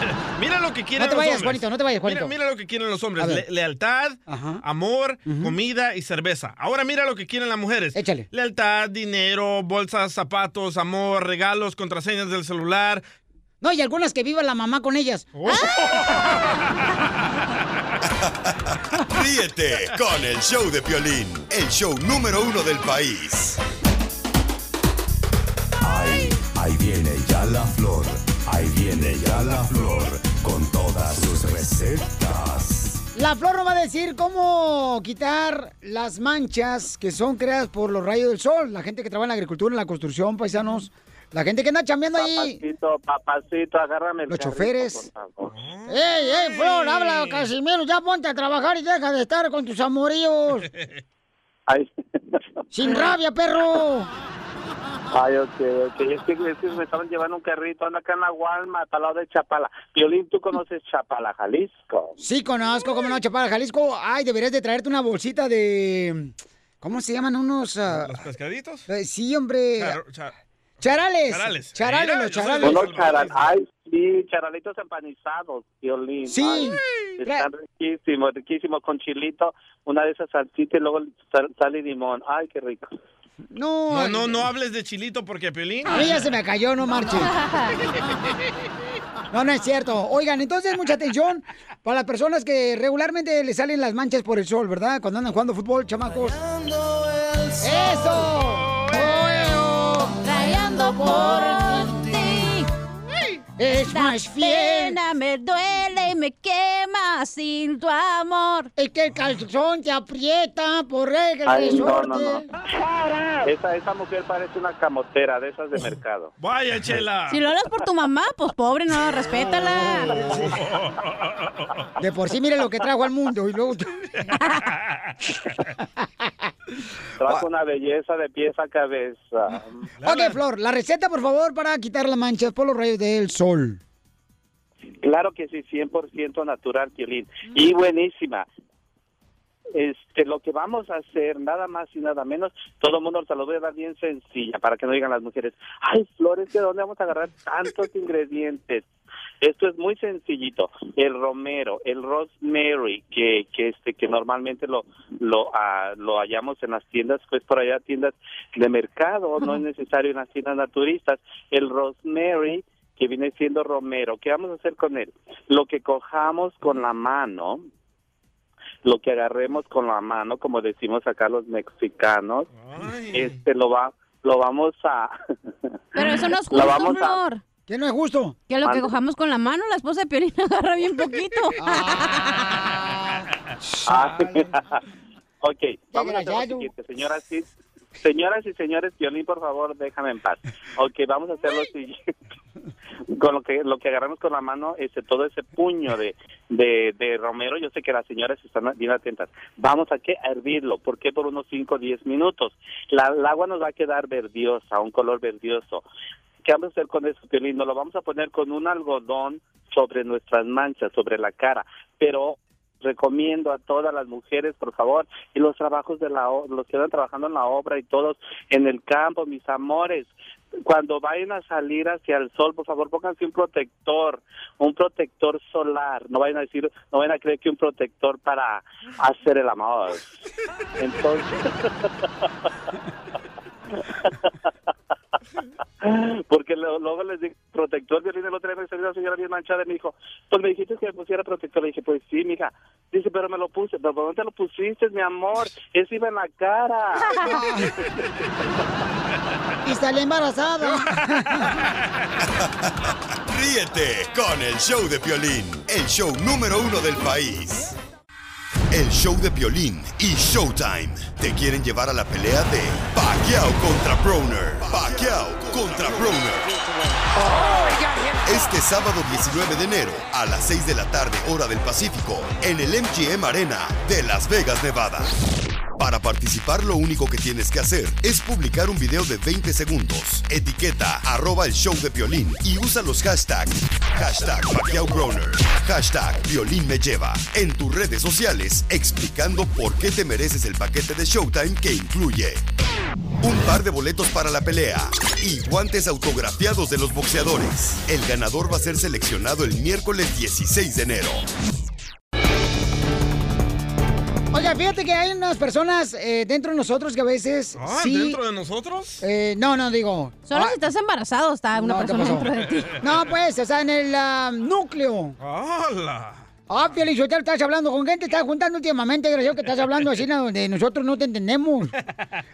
Mira lo que quieren No te los vayas, hombres. Juanito, no te vayas, Juanito. Mira, mira lo que quieren los hombres. Le- lealtad, amor, comida y cerveza. Ahora mira lo que quieren las mujeres. Échale. Lealtad, dinero, bolsas, zapatos, amor, regalos, contraseñas del celular. No, y algunas que viva la mamá con ellas. Ríete con el show de Piolín, el show número uno del país. Ahí, ahí viene ya la flor, ahí viene ya la flor, con todas sus recetas. La flor nos va a decir cómo quitar las manchas que son creadas por los rayos del sol. La gente que trabaja en la agricultura, en la construcción, paisanos. La gente que anda chambeando ahí. Papacito, papacito, agárrame el Los carrito, choferes. por favor. ¡Ey, ey, Flor! Habla, Casimiro. Ya ponte a trabajar y deja de estar con tus amoríos. Ay. ¡Sin rabia, perro! Ay, ok, ok. Es que, es que me estaban llevando un carrito, anda acá en la Walmart, al lado de Chapala. Violín, ¿tú conoces Chapala, Jalisco? Sí, conozco, cómo no, Chaparra, Jalisco. Ay, deberías de traerte una bolsita de... ¿Cómo se llaman unos...? ah, ¿Los pescaditos? eh, sí, hombre. Char- char- Charales. Charales. Charales, Mira, los charales. Unos charal, ay, sí, charalitos empanizados, Violín. Sí. Ay, están riquísimos, riquísimos, con chilito, una de esas salsitas y luego sal, sal y limón. Ay, qué rico. No, No, no, no hables de chilito porque Piolín. A mí ya se me cayó, no marche. No, no es cierto. Oigan, entonces mucha atención para las personas que regularmente le salen las manchas por el sol, ¿verdad? Cuando andan jugando fútbol, chamacos. ¡Eso! Rayando por. Es más fiel. pena me duele y me quema sin tu amor. Es que el calzón te aprieta por el Ay, no, no, no. Esa, esa mujer parece una camotera de esas de mercado. Vaya, Chela. Si lo hablas por tu mamá, pues pobre, no, respétala. De por sí, mire lo que trajo al mundo. Y luego... Trajo una belleza de pies a cabeza. Ok, Flor, la receta, por favor, para quitar las manchas por los rayos del sol. Claro que sí, 100% natural, Piolín. Y buenísima. Este, lo que vamos a hacer, nada más y nada menos, todo el mundo se lo voy a dar bien sencilla para que no digan las mujeres, ay, Flores, ¿de dónde vamos a agarrar tantos ingredientes? Esto es muy sencillito. El romero, el rosemary, que, que este, que normalmente lo, lo, ah, lo hallamos en las tiendas, pues por allá tiendas de mercado, no es necesario en las tiendas naturistas. El rosemary, que viene siendo romero, ¿qué vamos a hacer con él? Lo que cojamos con la mano, lo que agarremos con la mano, como decimos acá los mexicanos, este lo va, lo vamos a, Pero eso no es justo, vamos a, Flor. ¿Qué no es justo? Que lo que cojamos con la mano, la esposa de Piolín agarra bien poquito. Ah, ok, vamos a hacer lo siguiente, señoras y señoras y señores, Violín, por favor, déjame en paz. Ok, vamos a hacer lo siguiente. Con lo que lo que agarramos con la mano, ese todo ese puño de, de, de romero, yo sé que las señoras están bien atentas. Vamos a que a hervirlo, ¿por qué? Por unos 5 o 10 minutos. La, el agua nos va a quedar verdiosa, un color verdioso. ¿Qué vamos a hacer con eso, Piolín? Nos lo vamos a poner con un algodón sobre nuestras manchas, sobre la cara, pero recomiendo a todas las mujeres, por favor, y los trabajos de la los que están trabajando en la obra y todos en el campo, mis amores, cuando vayan a salir hacia el sol, por favor, pónganse un protector, un protector solar, no vayan a decir, no vayan a creer que un protector para hacer el amor. Entonces, Porque lo- luego les dije, protector, violín, el otro día me salió una señora bien manchada y me dijo, pues me dijiste que me pusiera protector. Le dije, pues sí, mija. Dice, pero me lo puse. ¿Pero por dónde te lo pusiste, mi amor? Eso iba en la cara. Y sale embarazada. Ríete con el show de Piolín, el show número uno del país. El show de Piolín y Showtime te quieren llevar a la pelea de Pacquiao contra Broner. Pacquiao contra Broner. Este sábado 19 de enero a las 6 de la tarde hora del Pacífico en el MGM Arena de Las Vegas, Nevada. Para participar lo único que tienes que hacer es publicar un video de 20 segundos, etiqueta arroba el show de Piolín y usa los hashtags hashtag Pacquiao Broner, hashtag Piolín me lleva en tus redes sociales explicando por qué te mereces el paquete de Showtime que incluye un par de boletos para la pelea y guantes autografiados de los boxeadores. El ganador va a ser seleccionado el miércoles 16 de enero. Oiga, fíjate que hay unas personas eh, dentro de nosotros que a veces Ah, sí... ¿dentro de nosotros? Eh, no, no, digo... Solo ah, si estás embarazado está una no, ¿qué persona dentro de ti. No, pues, o sea, en el núcleo. ¡Hala! Ah, Piolín, Sotelo, estás hablando con gente, estás juntando últimamente, gracias que estás hablando así, donde nosotros no te entendemos.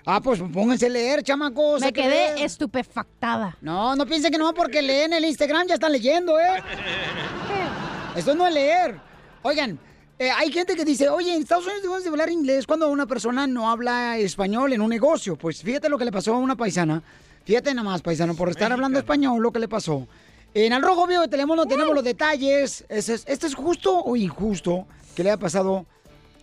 Ah, pues pónganse a leer, chamacos. Me quedé leer. estupefactada. No, no piensen que no porque leen el Instagram ya están leyendo, ¿eh? Esto no es leer. Oigan, eh, hay gente que dice, oye, en Estados Unidos debemos de hablar inglés cuando una persona no habla español en un negocio. Pues fíjate lo que le pasó a una paisana. Fíjate nada más, paisano, por estar hablando español, lo que le pasó. En Al Rojo Vivo de Telemundo tenemos los detalles. ¿Es- es- ¿Esto es justo o injusto que le haya pasado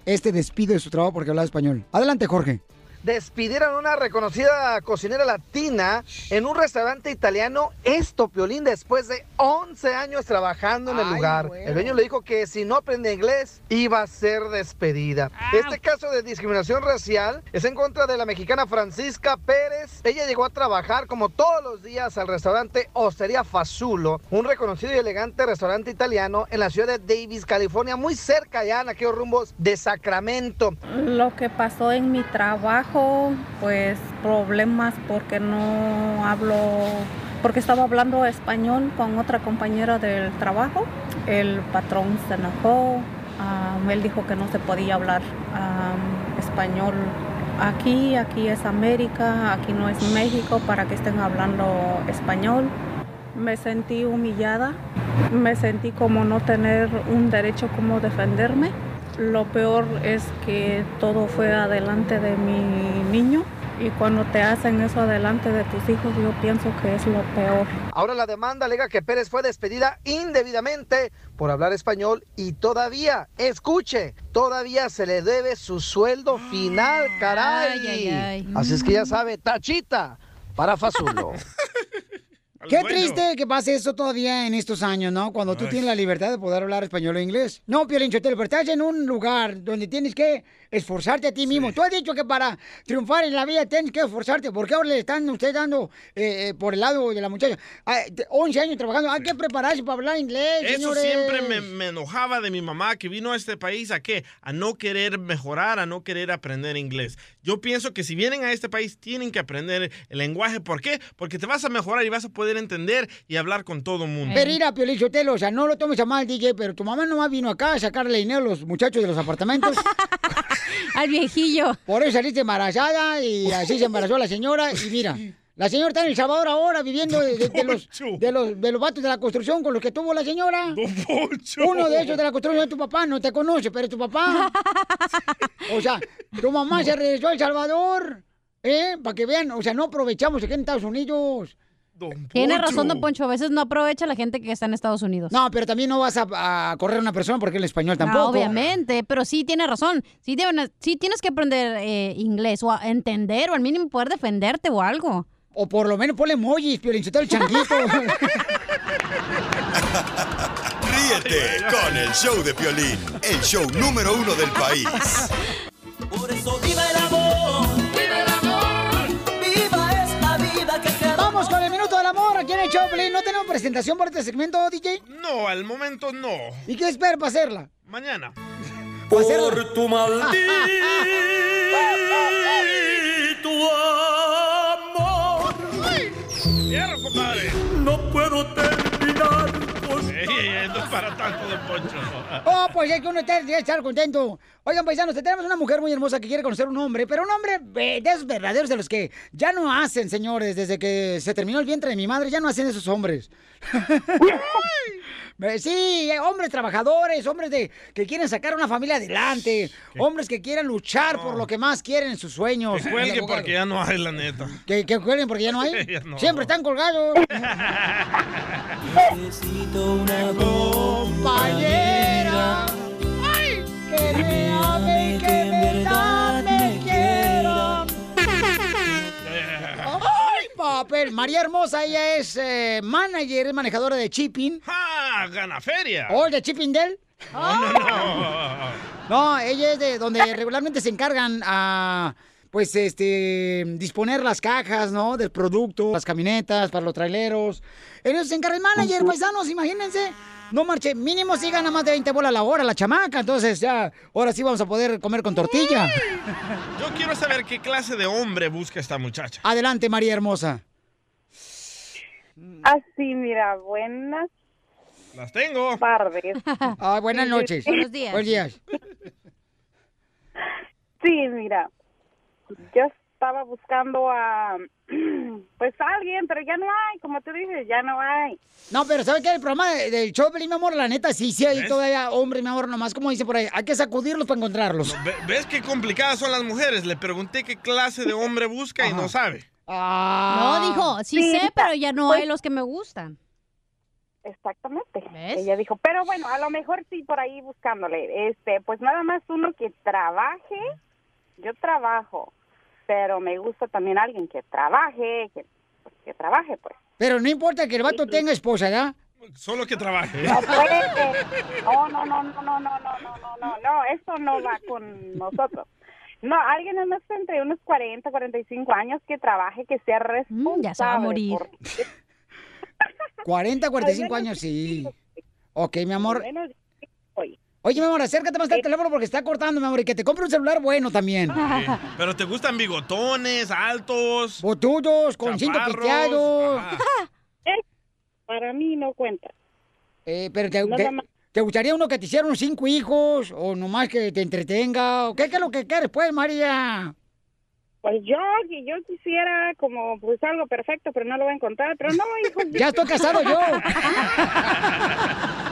este despido de su trabajo porque hablaba español? Adelante, Jorge. Despidieron a una reconocida cocinera latina en un restaurante italiano. Esto, Piolín, después de 11 años trabajando en el lugar. El dueño le dijo que si no aprende inglés, iba a ser despedida. Este caso de discriminación racial es en contra de la mexicana Francisca Pérez. Ella llegó a trabajar como todos los días al restaurante Osteria Fazulo, un reconocido y elegante restaurante italiano en la ciudad de Davis, California, muy cerca ya en aquellos rumbos de Sacramento. Lo que pasó en mi trabajo, pues problemas porque no hablo, porque estaba hablando español con otra compañera del trabajo. El patrón se enojó, am, él dijo que no se podía hablar am, español aquí, aquí es América, aquí no es México para que estén hablando español. Me sentí humillada, me sentí como no tener un derecho como defenderme. Lo peor es que todo fue adelante de mi niño y cuando te hacen eso adelante de tus hijos yo pienso que es lo peor. Ahora la demanda alega que Pérez fue despedida indebidamente por hablar español y todavía, escuche, todavía se le debe su sueldo final, caray. Ay, ay, ay. Así es que ya sabe, tachita para Fazulo. Qué triste que pase eso todavía en estos años, ¿no? Cuando tú Ay. tienes la libertad de poder hablar español o inglés. No, Piolín Sotelo, pero estás en un lugar donde tienes que esforzarte a ti mismo. Tú has dicho que para triunfar en la vida tienes que esforzarte. ¿Por qué ahora le están ustedes dando eh, eh, por el lado de la muchacha? Ah, te- 11 años trabajando, hay que prepararse para hablar inglés, Eso señores. siempre me, me enojaba de mi mamá que vino a este país a qué? A no querer mejorar, a no querer aprender inglés. Yo pienso que si vienen a este país tienen que aprender el lenguaje. ¿Por qué? Porque te vas a mejorar y vas a poder entender y hablar con todo el mundo. Pero ir a Piolín Sotelo, o sea, no lo tomes a mal, DJ, pero tu mamá nomás vino acá a sacarle dinero a los muchachos de los apartamentos. Al viejillo. Por eso saliste embarazada y así se embarazó la señora. Y mira, la señora está en El Salvador ahora viviendo de, de- de los, de, los, de los vatos de la construcción con los que tuvo la señora. Uno de ellos de la construcción es tu papá, no te conoce, pero es tu papá. O sea, tu mamá se regresó a El Salvador. ¿Eh? Para que vean, o sea, no aprovechamos aquí en Estados Unidos. Tiene razón, don Poncho. A veces no aprovecha la gente que está en Estados Unidos. No, pero también no vas a, a correr a una persona porque el español tampoco. No, obviamente, pero sí tiene razón. Sí, deben- sí tienes que aprender eh, inglés o a entender o al mínimo poder defenderte o algo. O por lo menos ponle emojis, Piolincito, el changuito. Ríete con el show de Piolín, el show número uno del país. Por eso aquí en el Choplin. ¿No tenemos presentación por este segmento, DJ? No, al momento no. ¿Y qué espera para hacerla? Mañana. ¿Para hacerla? Por tu maldito amor. ¡Fierro, compadre! No puedo terminar con Ey, ey, no para tanto, don Poncho. Oh, pues es que uno está- tiene que estar contento. Oigan, paisanos, tenemos una mujer muy hermosa que quiere conocer un hombre, pero un hombre eh, de esos verdaderos de los que ya no hacen, señores, desde que se terminó el vientre de mi madre, ya no hacen esos hombres. Sí, hombres trabajadores, hombres de que quieren sacar una familia adelante, hombres que quieren luchar por lo que más quieren en sus sueños. Que cuelgue Mi abogado. porque ya no hay, la neta. Que, que cuelguen porque ya no hay. Ya no. Siempre están colgados. Necesito una compañera. Que me ame y que en verdad me quiera. Ay, papel. María Hermosa, ella es eh, manager, es manejadora de Chipping. ¡Ah! ¡Gana feria! ¿O de Chippingdale? No, no, no. No, ella es de donde regularmente se encargan a pues este disponer las cajas, ¿no? Del producto, las camionetas para los traileros. En eso se encarga el manager, paisanos, imagínense. No marche, mínimo si gana más de 20 bolas la hora la chamaca, entonces ya, ahora sí vamos a poder comer con tortilla. Yo quiero saber qué clase de hombre busca esta muchacha. Adelante, María Hermosa. Así, mira, buenas Las tengo. tardes. Ah, buenas noches. Buenos días. Buenos días. Sí, mira, yo estaba buscando a, pues a alguien, pero ya no hay, como te dije, ya no hay. No, pero ¿sabe qué? El programa de- del show, mi amor, la neta, sí, sí hay ¿Ves? todavía hombres, mi amor, nomás como dice por ahí, hay que sacudirlos para encontrarlos. Ve- ¿Ves qué complicadas son las mujeres? Le pregunté qué clase de hombre busca y no sabe. Ah. No, dijo, sí, Sí, sé, pero ya no pues- hay los que me gustan. Exactamente. Ella dijo, pero bueno, a lo mejor sí por ahí buscándole. Este, pues nada más uno que trabaje. Yo trabajo. Pero me gusta también alguien que trabaje, que, pues, que trabaje, pues. Pero no importa que el vato tenga esposa, ¿ya? Solo que trabaje. No puede. No, no, no, no, no, no, no, no, no, no, no, eso no va con nosotros. No, alguien en unos- entre unos 40, 45 años que trabaje, que sea responsable. ya se va a morir. por- 40, 45 años, sí. Ok, mi amor. Oye, mi amor, acércate más al teléfono porque está cortando, mi amor, y que te compre un celular bueno también. Sí. Pero te gustan bigotones, altos. Botudos, con cinto pisteado. Ah. Para mí no cuenta. Eh, pero te, Nada te- más. ¿te gustaría uno que te hiciera unos cinco hijos o nomás que te entretenga? ¿O qué, qué es lo que quieres, pues, María? Pues yo, yo quisiera como pues algo perfecto, pero no lo voy a encontrar, pero no, hijos. Ya estoy casado yo.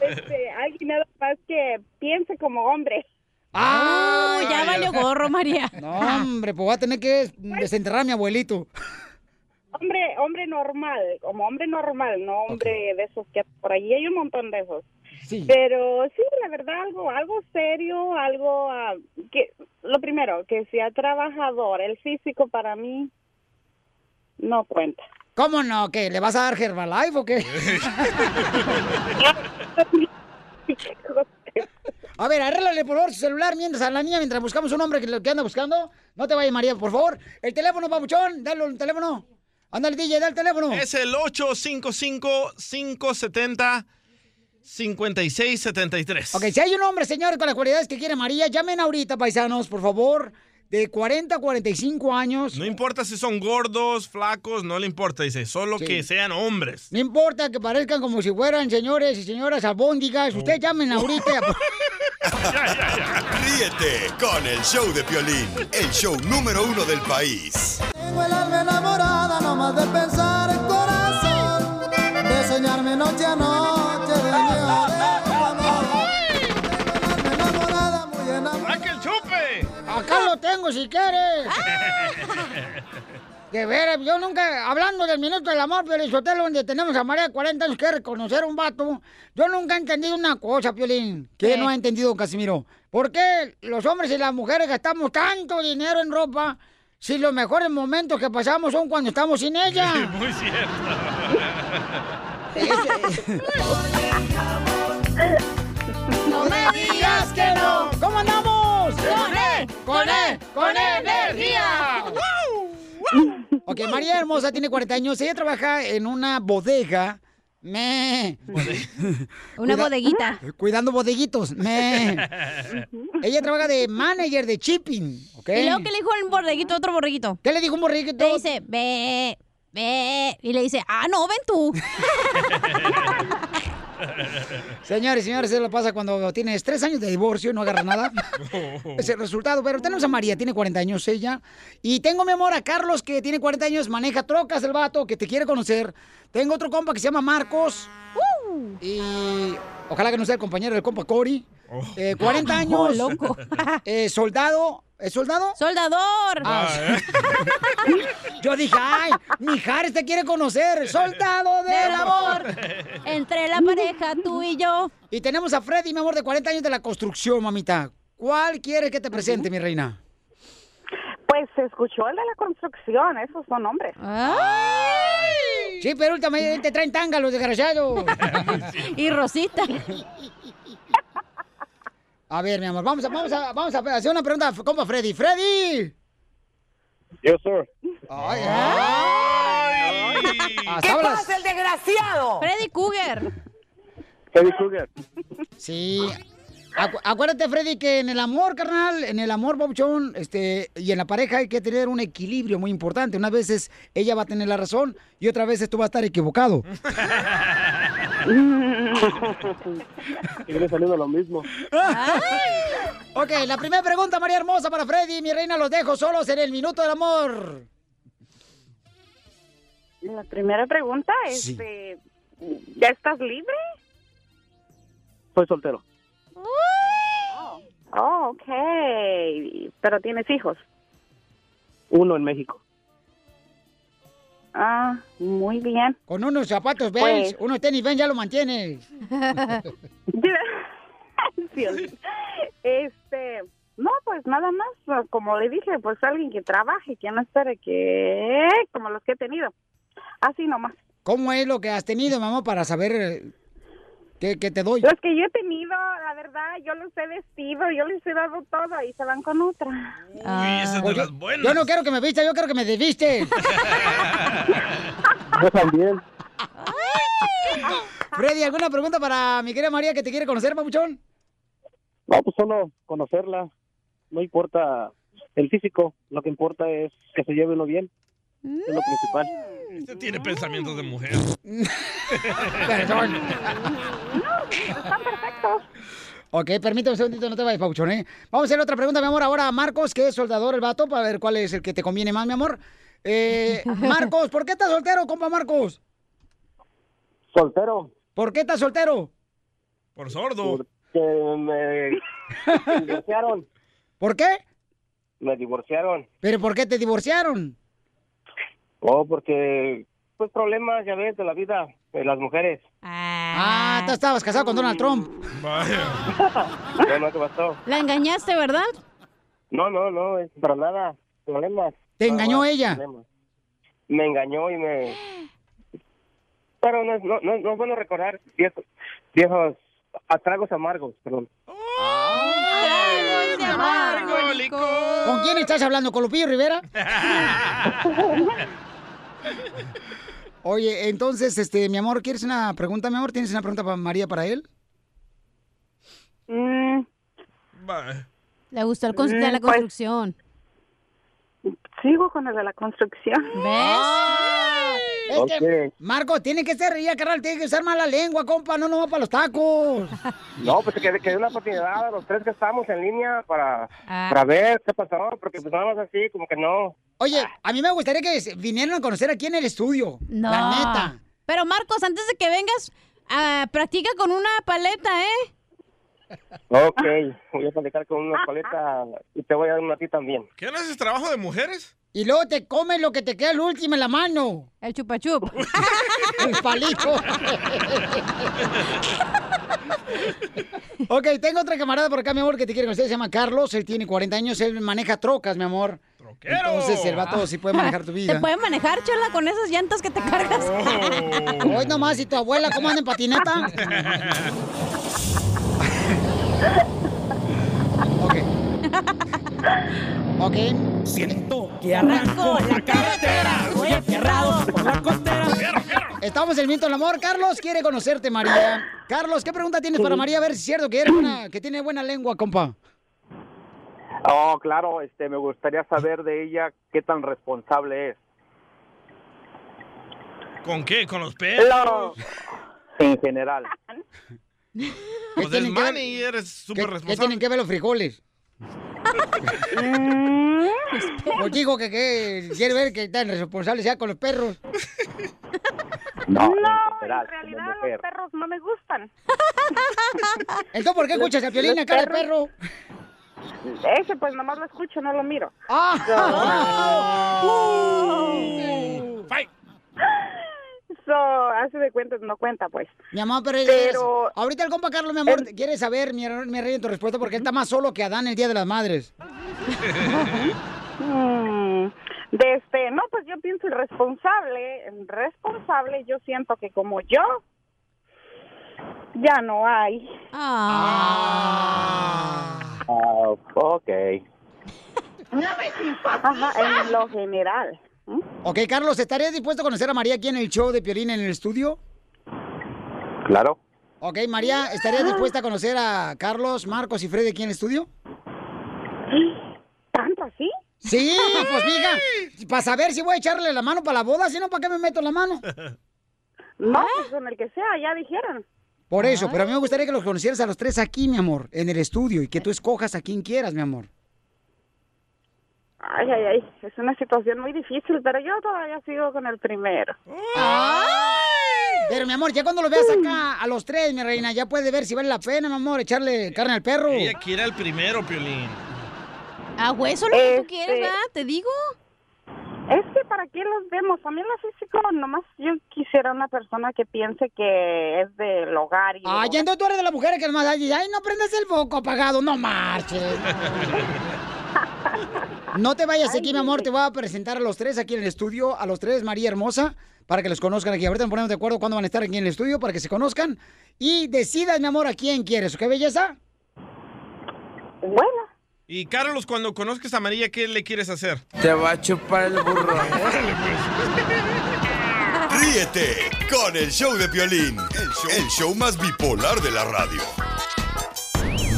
Este, alguien nada más que piense como hombre. ¡Ah! ya valió gorro, María. No, hombre, pues voy a tener que desenterrar a mi abuelito. Hombre, hombre normal, como hombre normal, no hombre de esos que por allí hay un montón de esos. Sí. Pero sí, la verdad, algo, algo serio, algo ah, que, lo primero, que sea trabajador. El físico para mí no cuenta. ¿Cómo no? ¿Qué? ¿Le vas a dar Herbalife o qué? A ver, arréglale por favor su celular mientras a la niña, mientras buscamos un hombre que lo que anda buscando. No te vayas, María, por favor. El teléfono, papuchón, dale el teléfono. Ándale, DJ, da el teléfono. Es el 855-570-5673. Ok, si hay un hombre, señor, con las cualidades que quiere María, llamen ahorita, paisanos, por favor, de 40 a 45 años. No importa si son gordos, flacos, no le importa, dice, solo Sí. que sean hombres. No importa que parezcan como si fueran señores y señoras albóndigas. Ustedes llamen ahorita. Ríete con el show de Piolín, el show número uno del país. Tengo el alma enamorada nomás de pensar el corazón De soñarme noche a noche tengo si quieres. De veras, yo nunca, hablando del minuto del amor, Piolín Sotelo, donde tenemos a María de 40 años que reconocer a un vato, yo nunca he entendido una cosa, Piolín, que ¿Qué? no ha entendido Casimiro. ¿Por qué los hombres y las mujeres gastamos tanto dinero en ropa si los mejores momentos que pasamos son cuando estamos sin ella? Muy cierto. ¡No me digas que no! ¿Cómo andamos? ¡Con E! ¡Con E! ¡Con energía! Ok, María Hermosa tiene 40 años. Ella trabaja en una bodega. Me. Una bodeguita. Cuidando bodeguitos. Me. Ella trabaja de manager de shipping. ¿ok? Y luego que le dijo un borreguito a otro borreguito. ¿Qué le dijo un borreguito? Le dice, ve, ve. Y le dice, ah, no, ven tú. Señores, señores, eso lo pasa cuando tienes tres años de divorcio y no agarras nada. es el resultado. Pero tenemos a María, tiene 40 años ella. Y tengo, mi amor, a Carlos, que tiene 40 años, maneja trocas el vato, que te quiere conocer. Tengo otro compa que se llama Marcos. Y ojalá que no sea el compañero del compa Cory. Eh, 40 años. Oh, loco. Eh, soldado. ¿Es soldado? ¡Soldador! Ah, Yo dije, ay, Mijares te quiere conocer. Soldado del Del amor. Entre la pareja, tú y yo. Y tenemos a Freddy, mi amor, de 40 años de la construcción, mamita. ¿Cuál quieres que te presente, mi reina? Pues se escuchó el de la construcción, esos son hombres. Sí, pero últimamente te traen tanga los desgraciados. y Rosita. A ver, mi amor, vamos a, vamos a, vamos a hacer una pregunta, compa Freddy. ¡Freddy! Yo, sir. Ay, ay. Hasta hablas. el desgraciado? Freddy Cougar. Freddy Krueger. Sí. Acu- acuérdate, Freddy, que en el amor, carnal, en el amor, Bobchón, este, y en la pareja hay que tener un equilibrio muy importante. Unas veces ella va a tener la razón y otras veces tú vas a estar equivocado. Y saliendo lo mismo. ok, la primera pregunta, María Hermosa, para Freddy. Mi reina, los dejo solos en el minuto del amor. La primera pregunta es, Sí. ¿ya estás libre? Soy soltero. Oh, ok. Pero tienes hijos. Uno en México. Ah, muy bien. Con unos zapatos Pues- Vans, unos tenis Vans ya lo mantienes. Este, No, pues nada más, como le dije, pues alguien que trabaje, que no espere que, como los que he tenido. Así nomás. ¿Cómo es lo que has tenido, mamá, para saber eh, qué, qué te doy? Los que yo he tenido, la verdad, yo los he vestido, yo les he dado todo y se van con otra. esa es de Oye, las buenas. Yo no quiero que me vista, yo quiero que me desviste. Yo también. Freddy, ¿alguna pregunta para mi querida María que te quiere conocer, papuchón? No, pues solo conocerla. No importa el físico, lo que importa es que se lleve uno bien. Es lo principal. Este tiene pensamientos de mujer. Perdón. Están perfectos. Ok, permítame un segundito, no te vayas, Pauchón, ¿eh? Vamos a hacer otra pregunta, mi amor, ahora a Marcos, que es soldador el vato, para ver cuál es el que te conviene más, mi amor. Eh, Marcos, ¿por qué estás soltero, compa Marcos? Soltero. ¿Por qué estás soltero? Por sordo. Que me divorciaron. ¿Por qué? Me divorciaron. ¿Pero por qué te divorciaron? Oh, porque, pues problemas, ya ves, de la vida de las mujeres. Ah, tú estabas casado con Donald Trump. No, no, ¿qué pasó? La engañaste, ¿verdad? No, no, no, es para nada. Problemas. ¿Te engañó más, ella? problemas. Me engañó y me... Pero no, es- no, no, no es bueno recordar viejos, viejos atragos amargos, perdón. ¿Con quién estás hablando? ¿Con Lupillo Rivera? Oye, entonces, este, mi amor, ¿quieres una pregunta, mi amor? ¿Tienes una pregunta para María para él? Mm, Le gustó el de la Mm, pues- construcción. sigo con el de la construcción. Es que, Marco, tiene que ser, ya, carnal, tiene que usar más la lengua, compa, no, no va para los tacos. No, pues que, que dé una oportunidad a los tres que estamos en línea para, Ah. para ver qué pasó, porque pues nada más así, como que no. Oye, a mí me gustaría que vinieran a conocer aquí en el estudio. No. La neta. Pero Marcos, antes de que vengas, ah, practica con una paleta, ¿eh? Ok, voy a platicar con una paleta y te voy a dar una a ti también. ¿Qué no haces trabajo de mujeres? Y luego te comes lo que te queda el último en la mano. El chupachup. el palito. ok, tengo otra camarada por acá, mi amor, que te quiere conocer. Se llama Carlos. Él tiene 40 años. Él maneja trocas, mi amor. Entonces, el vato sí puede manejar tu vida. Te puede manejar, chela, con esas llantas que te cargas. Hoy nomás, ¿y tu abuela cómo anda en patineta? ok. Siento que arranco la carretera, voy aferrado por la costera. Estamos en el Miento del Amor. Carlos quiere conocerte, María. Carlos, ¿qué pregunta tienes para María? A ver si es cierto que, eres buena- que tiene buena lengua, compa. Oh, claro, este, me gustaría saber de ella qué tan responsable es. ¿Con qué? ¿Con los perros? En general. Pues es tienen que ver- man y eres súper ¿Qué, qué responsable. tienen que ver los frijoles? Pues digo que, que quiere ver que tan responsable sea con los perros. No, No, en realidad los perros no me gustan. Entonces, ¿por qué escuchas a Piolín Los acá de perro? Ese pues nomás lo escucho, no lo miro. ¡Ah! So, hace de cuentas no cuenta, pues. Mi amor, pero, Pero- es- ahorita el compa Carlos, mi amor, quiere saber, mi, mi rey, en tu respuesta, porque él está más solo que Adán el Día de las Madres. Mm, de este, no, pues yo pienso el responsable, el responsable, yo siento que como yo, ya no hay. Ah, ok. Ajá, en lo general. Ok, Carlos, ¿estarías dispuesto a conocer a María aquí en el show de Piolín en el estudio? Claro. Ok, María, ¿estarías dispuesta a conocer a Carlos, Marcos y Freddy aquí en el estudio? ¿Tanto así? Sí, pues mija, para saber si voy a echarle la mano para la boda, si no, ¿para qué me meto la mano? No, pues con el que sea, ya dijeron. Por eso, pero a mí me gustaría que los conocieras a los tres aquí, mi amor, en el estudio, y que tú escojas a quien quieras, mi amor. Ay, ay, ay, es una situación muy difícil, pero yo todavía sigo con el primero. Pero, mi amor, ya cuando lo veas acá a los tres, mi reina, ya puedes ver si vale la pena, mi amor, echarle carne al perro. Ella quiere al primero, Piolín. Ah, güey, eso es lo que tú Este- quieres, ¿verdad? Te digo. Es que para ¿para qué los vemos? A mí lo físico, nomás yo quisiera una persona que piense que es del hogar. Y Ay, entonces tú eres de las mujeres que nomás ay, no prendas el foco apagado, no marches. No te vayas aquí, mi amor, te voy a presentar a los tres aquí en el estudio, a los tres, María Hermosa, para que los conozcan aquí. Ahorita nos ponemos de acuerdo cuándo van a estar aquí en el estudio para que se conozcan y decidas, mi amor, a quién quieres. ¿Qué belleza? Bueno. Y Carlos, cuando conozcas a María, ¿qué le quieres hacer? Te va a chupar el burro. Ríete con el show de Piolín, el show, el show más bipolar de la radio.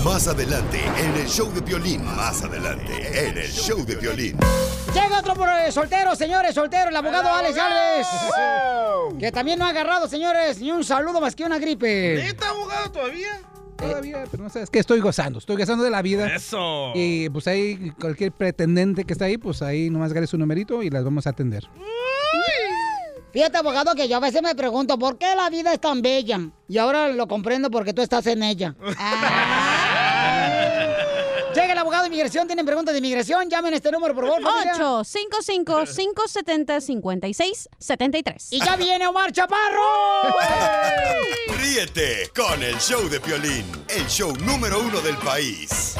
Más adelante en el show de Piolín, más adelante en el show de Piolín. Llega otro por, eh, soltero, señores, soltero, el abogado Alex Alves. Que también no ha agarrado, señores, ni un saludo más que una gripe. ¿Neta, abogado, todavía? Todavía, pero no sabes que estoy gozando, estoy gozando de la vida. Eso. Y pues ahí, cualquier pretendente que está ahí, pues ahí nomás gane su numerito y las vamos a atender. Fíjate, abogado, que yo a veces me pregunto por qué la vida es tan bella. Y ahora lo comprendo porque tú estás en ella. Llega el abogado de inmigración, tienen preguntas de inmigración, llamen a este número, por favor. familia. 855-570-5673. Y ya viene Omar Chaparro. Ríete con el show de Piolín, el show número uno del país.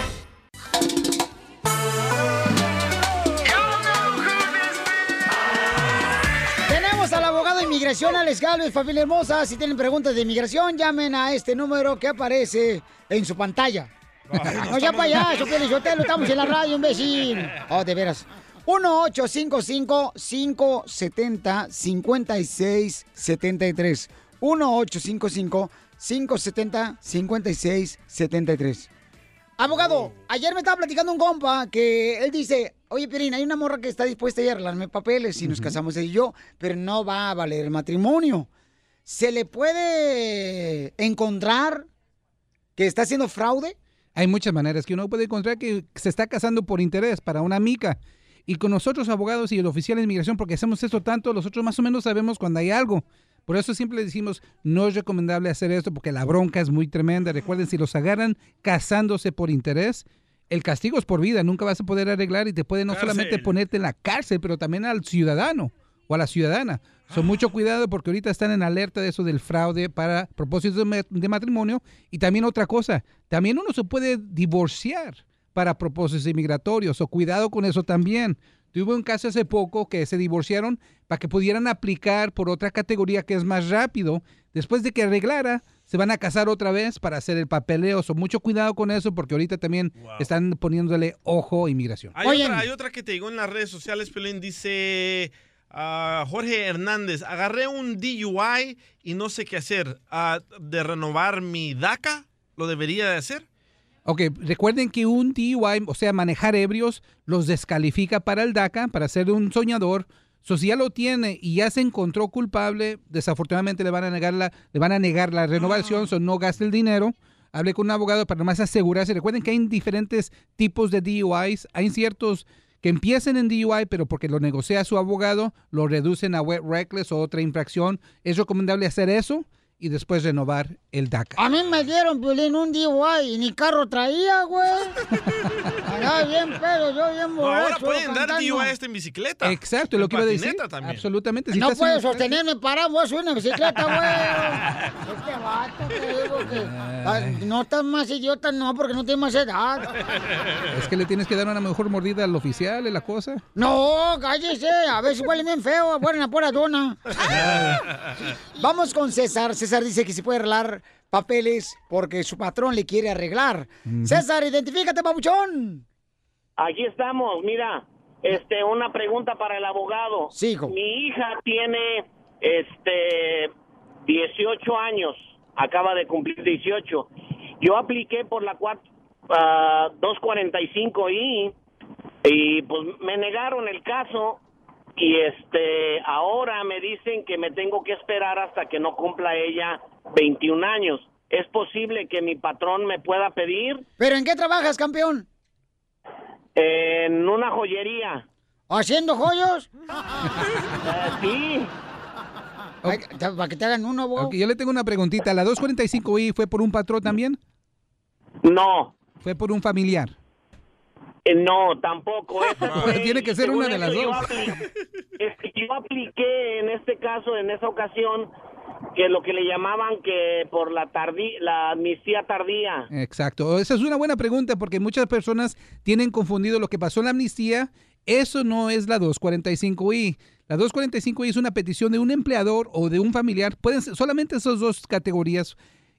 Tenemos al abogado de inmigración, Alex Galvez, familia hermosa. Si tienen preguntas de inmigración, llamen a este número que aparece en su pantalla. No, ya para allá, yo quiero lo estamos en la radio, imbécil. Oh, de veras. 1-855-570-5673. 1-855-570-5673. Abogado, ayer me estaba platicando un compa que él dice, oye, Pirín, hay una morra que está dispuesta a arreglarme papeles si nos casamos él y yo, pero no va a valer el matrimonio. ¿Se le puede encontrar que está haciendo fraude? Hay muchas maneras que uno puede encontrar que se está casando por interés para una mica. Y con nosotros, abogados y el oficial de inmigración, porque hacemos esto tanto, nosotros más o menos sabemos cuando hay algo. Por eso siempre le decimos, no es recomendable hacer esto porque la bronca es muy tremenda. Recuerden, si los agarran casándose por interés, el castigo es por vida. Nunca vas a poder arreglar y te puede no solamente ponerte en la cárcel, pero también al ciudadano o a la ciudadana. Son mucho cuidado porque ahorita están en alerta de eso del fraude para propósitos de, ma- de matrimonio. Y también otra cosa, también uno se puede divorciar para propósitos inmigratorios. O cuidado con eso también. Tuve un caso hace poco que se divorciaron para que pudieran aplicar por otra categoría que es más rápido. Después de que arreglara, se van a casar otra vez para hacer el papeleo. So, mucho cuidado con eso porque ahorita también están poniéndole ojo a inmigración. Hay otra, hay otra que te llegó en las redes sociales, Pelín, dice ah, Jorge Hernández, agarré un DUI y no sé qué hacer. Ah, ¿De renovar mi DACA? ¿Lo debería de hacer? Ok, recuerden que un DUI, o sea, manejar ebrios, los descalifica para el DACA, para ser un soñador. So, si ya lo tiene y ya se encontró culpable, desafortunadamente le van a negar la, le van a negar la renovación, so no gaste el dinero. Hable con un abogado para nomás asegurarse. Recuerden que hay diferentes tipos de DUIs. Hay ciertos que empiecen en DUI, pero porque lo negocia su abogado, lo reducen a wet reckless o otra infracción. Es recomendable hacer eso y después renovar el DACA. A mí me dieron, Piolín, un DUI y ni carro traía, güey. Andaba bien pedo, yo bien No, ahora borracho. pueden dar. DUI este en bicicleta. Exacto, lo que iba a decir. también. Absolutamente. Si no en- sostenerme parado, voy a subir una bicicleta, güey. Este vato, te digo que... Ay, No estás más idiota, no, porque no tienes más edad. Es que le tienes que dar una mejor mordida al oficial, es la cosa. No, cállese, a ver si huele bien feo, huele a pura dona. Vamos con César. César dice que se puede arreglar papeles porque su patrón le quiere arreglar. César, identifícate, papuchón. Aquí estamos, mira, este, una pregunta para el abogado. Sí, hijo. Mi hija tiene, este, 18 años, acaba de cumplir 18. Yo apliqué por la cuat- ah, 245I y pues me negaron el caso y este, ahora me dicen que me tengo que esperar hasta que no cumpla ella 21 años. ¿Es posible que mi patrón me pueda pedir ¿Pero en qué trabajas, campeón? en una joyería? ¿Haciendo joyos? sí. Ay, Para que te hagan uno. Ok, yo le tengo una preguntita. ¿La 245I fue por un patrón también? No. ¿Fue por un familiar? Eh, no, tampoco. Esa fue- Tiene que ser una de las eso, yo dos. es que apliqué en este caso, en esa ocasión, que lo que le llamaban que por la tardí, la amnistía tardía. Exacto. Esa es una buena pregunta porque muchas personas tienen confundido lo que pasó en la amnistía. Eso no es la 245i. La 245i es una petición de un empleador o de un familiar. Pueden ser solamente esas dos categorías.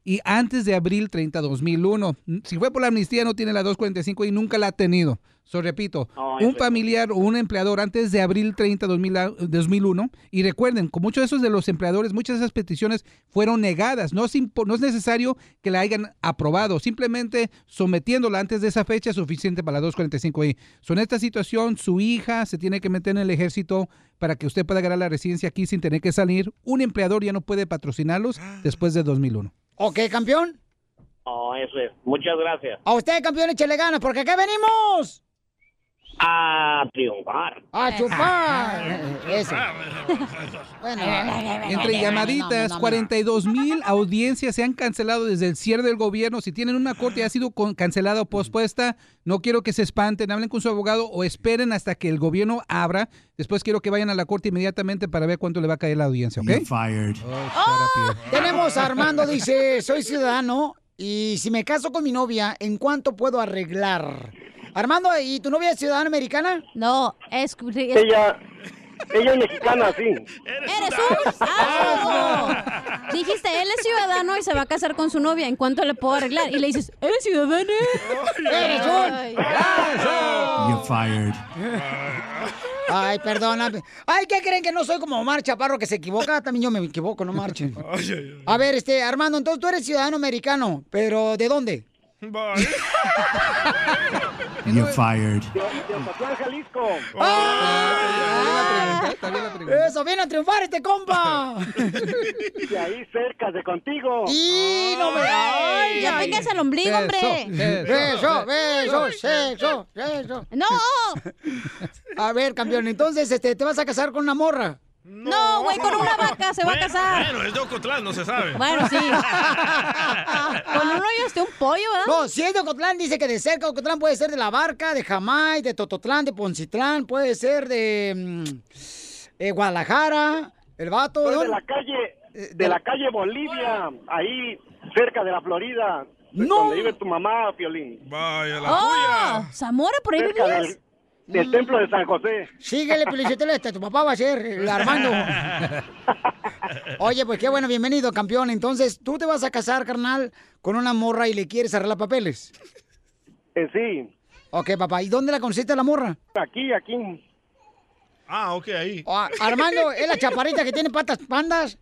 Y antes de abril 30, 2001. Si fue por la amnistía, no tiene la 245 y nunca la ha tenido. So, repito, No, un familiar o un empleador antes de abril 30, 2000 a- 2001. Y recuerden, con muchos de esos de los empleadores, muchas de esas peticiones fueron negadas. No es, no es necesario que la hayan aprobado. Simplemente sometiéndola antes de esa fecha es suficiente para la 245i. So, en esta situación, su hija se tiene que meter en el ejército para que usted pueda ganar la residencia aquí sin tener que salir. Un empleador ya no puede patrocinarlos después de 2001. ¿Ok, campeón? Oh, eso es. Muchas gracias. A usted, campeón, échale ganas, porque acá venimos A triunfar. a chupar. Eso. Bueno, Entre llamaditas, 42 mil audiencias se han cancelado desde el cierre del gobierno. Si tienen una corte y ha sido cancelada o pospuesta, no quiero que se espanten, hablen con su abogado o esperen hasta que el gobierno abra. Después quiero que vayan a la corte inmediatamente para ver cuánto le va a caer la audiencia, ¿ok? fired. Tenemos a Armando, dice, soy ciudadano y si me caso con mi novia, ¿en cuánto puedo arreglar? Armando, ¿y tu novia es ciudadana americana? No, es... Ella, ella es mexicana, sí. ¡Eres un asno! Dijiste, él es ciudadano y se va a casar con su novia. ¿En cuánto le puedo arreglar? Y le dices, ¿eres ciudadano? ¡Eres un You're fired. Ay, perdóname. Ay, ¿qué creen que no soy como Omar Chaparro que se equivoca? También yo me equivoco, no marchen. A ver, este, Armando, entonces tú eres ciudadano americano, pero ¿de dónde? You're fired. De Ocotlán, Jalisco. Eso, viene a triunfar este compa. De ahí cerca de contigo. Y no me. Ay, Ya ay. tengas el ombligo, hombre. Beso, beso, sexo, sexo. ¡No! A ver, campeón, entonces, este, ¿te vas a casar con una morra? No, güey, con una vaca se va a casar. Bueno, es de Ocotlán, no se sabe. Bueno, sí. Con uno yo esté un pollo, ¿verdad? No, si es de Ocotlán, dice que de cerca Ocotlán puede ser de La Barca, de Jamay, de Tototlán, de Poncitlán, puede ser de mm, eh, Guadalajara, el vato. Soy de la calle, de la calle Bolivia, ahí cerca de la Florida. No. Donde vive tu mamá, Piolín. Vaya, ¡Oh! ¿Zamora por ahí Cerca vivías? del, del templo de San José. Síguele, Pelichotelo, este, tu papá va a ser el Armando. Oye, pues qué bueno, bienvenido, campeón. Entonces, ¿tú te vas a casar, carnal, con una morra y le quieres arreglar papeles? Eh, sí. Ok, papá. ¿Y dónde la conociste la morra? Aquí, aquí. Ah, ok, ahí. Ah, Armando, ¿es la chaparrita que tiene patas pandas?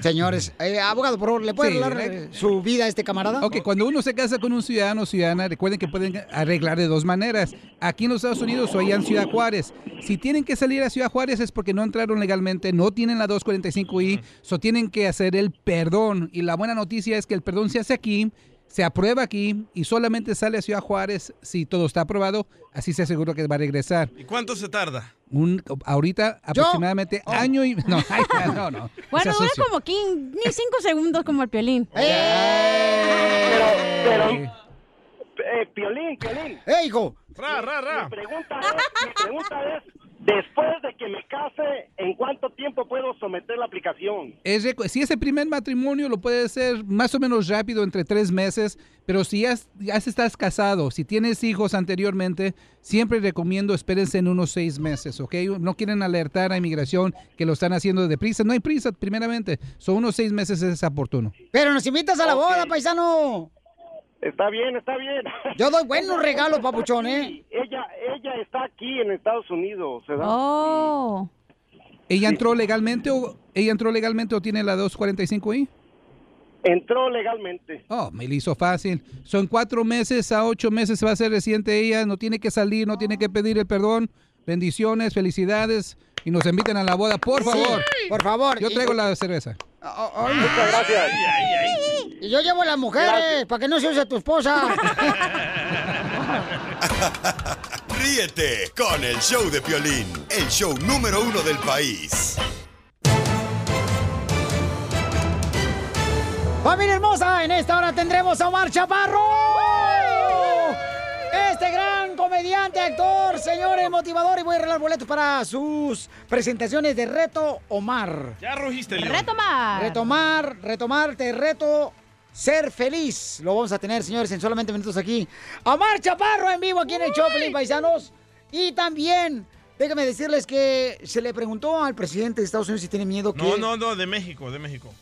Señores, eh, abogado, por favor, ¿le puede Sí, hablar ¿eh? eh, su vida a este camarada? Ok, cuando uno se casa con un ciudadano o ciudadana, recuerden que pueden arreglar de dos maneras. Aquí en los Estados Unidos o allá en Ciudad Juárez. Si tienen que salir a Ciudad Juárez es porque no entraron legalmente, no tienen la 245i, so tienen que hacer el perdón. Y la buena noticia es que el perdón se hace aquí, se aprueba aquí y solamente sale a Ciudad Juárez si todo está aprobado. Así se asegura que va a regresar. ¿Y cuánto se tarda? Un, ahorita aproximadamente año y... No, ay, no, no. Bueno, dura como 15, ni 5 segundos como el piolín. Pero, pero, eh, Piolín, Piolín. ¡Eh, hijo! Ra, ra, ra. Mi pregunta es, mi pregunta es, después de que me case, ¿en cuánto tiempo puedo someter la aplicación? Es si es el primer matrimonio, lo puede hacer más o menos rápido, entre tres meses, pero si ya, es- ya estás casado, si tienes hijos anteriormente, siempre recomiendo espérense en unos seis meses, ¿ok? No quieren alertar a inmigración que lo están haciendo deprisa, no hay prisa, primeramente, son unos seis meses es oportuno. Pero nos invitas a la boda, paisano. Está bien, está bien. Yo doy buenos regalos, papuchón, ¿eh? Ella, ella está aquí en Estados Unidos, ¿verdad? Oh. ¿Ella entró legalmente o ella entró legalmente o tiene la 245i? Entró legalmente. Oh, me lo hizo fácil. Son cuatro meses a ocho meses se va a ser residente ella, no tiene que salir, no tiene que pedir el perdón. Bendiciones, felicidades y nos inviten a la boda, por favor. Por favor. Yo traigo la cerveza. Muchas gracias. Y yo llevo a las mujeres, para que no se use tu esposa. Ríete con el show de Piolín, el show número uno del país. Familia hermosa, en esta hora tendremos a Omar Chaparro. Comediante, actor, señores, motivador y voy a arreglar boletos para sus presentaciones de Reto Omar. Ya rugiste, León. Retomar. Retomar, retomar, te reto ser feliz. Lo vamos a tener, señores, en solamente minutos aquí. Omar Chaparro en vivo aquí en el Choplin, paisanos. Y también, déjame decirles que se le preguntó al presidente de Estados Unidos si tiene miedo que... No, no, no, de México, de México.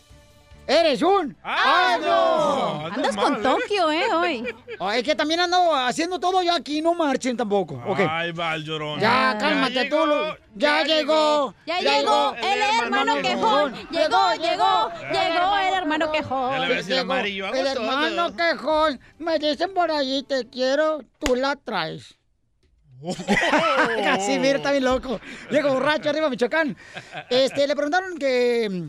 ¡Eres un ¡Ah, no! Andas con ¿eh? Tokio, ¿eh? Hoy. Oh, es que también ando haciendo todo yo aquí, no marchen tampoco. Ay, va el llorón. Ya, cálmate tú. Ya, llegó. Ya llegó el hermano quejón. Llegó, llegó, llegó el hermano quejón. El hermano quejón. Me dicen por allí, te quiero, tú la traes. Casimiro está bien loco. Llega borracho arriba, Michoacán. Este, le preguntaron que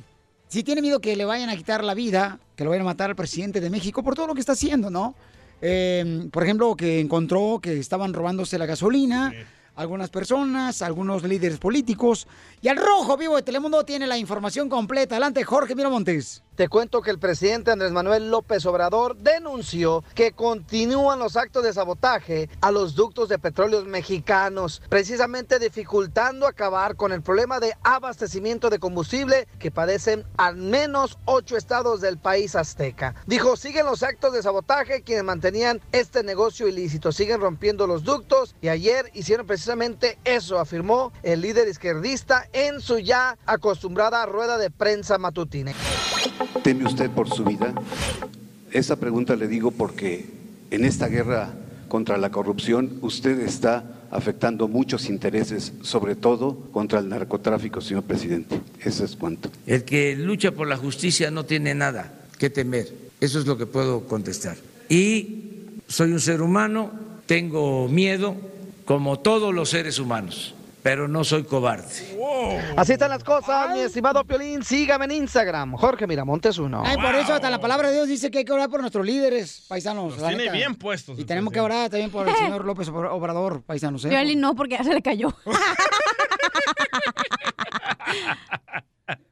si tiene miedo que le vayan a quitar la vida, que lo vayan a matar al presidente de México por todo lo que está haciendo, ¿no? Eh, por ejemplo, que encontró que estaban robándose la gasolina. Algunas personas, algunos líderes políticos. Y al rojo vivo de Telemundo tiene la información completa. Adelante, Jorge Miramontes. Te cuento que el presidente Andrés Manuel López Obrador denunció que continúan los actos de sabotaje a los ductos de petróleos mexicanos, precisamente dificultando acabar con el problema de abastecimiento de combustible que padecen al menos ocho estados del país azteca. Dijo, siguen los actos de sabotaje quienes mantenían este negocio ilícito, siguen rompiendo los ductos y ayer hicieron precisamente eso, afirmó el líder izquierdista en su ya acostumbrada rueda de prensa matutina. ¿Teme usted por su vida? Esa pregunta le digo porque en esta guerra contra la corrupción usted está afectando muchos intereses, sobre todo contra el narcotráfico, señor presidente. Eso es cuanto. El que lucha por la justicia no tiene nada que temer. Eso es lo que puedo contestar. Y soy un ser humano, tengo miedo, como todos los seres humanos, pero no soy cobarde. Así están las cosas, mi estimado Piolín. Sígame en Instagram, Jorge Miramontes uno. Ay, por eso hasta la palabra de Dios dice que hay que orar por nuestros líderes, paisanos. Los tiene neta. bien puestos. Y tenemos que orar también por el señor López Obra- Obrador, paisanos. ¿eh? Piolín no, porque ya se le cayó.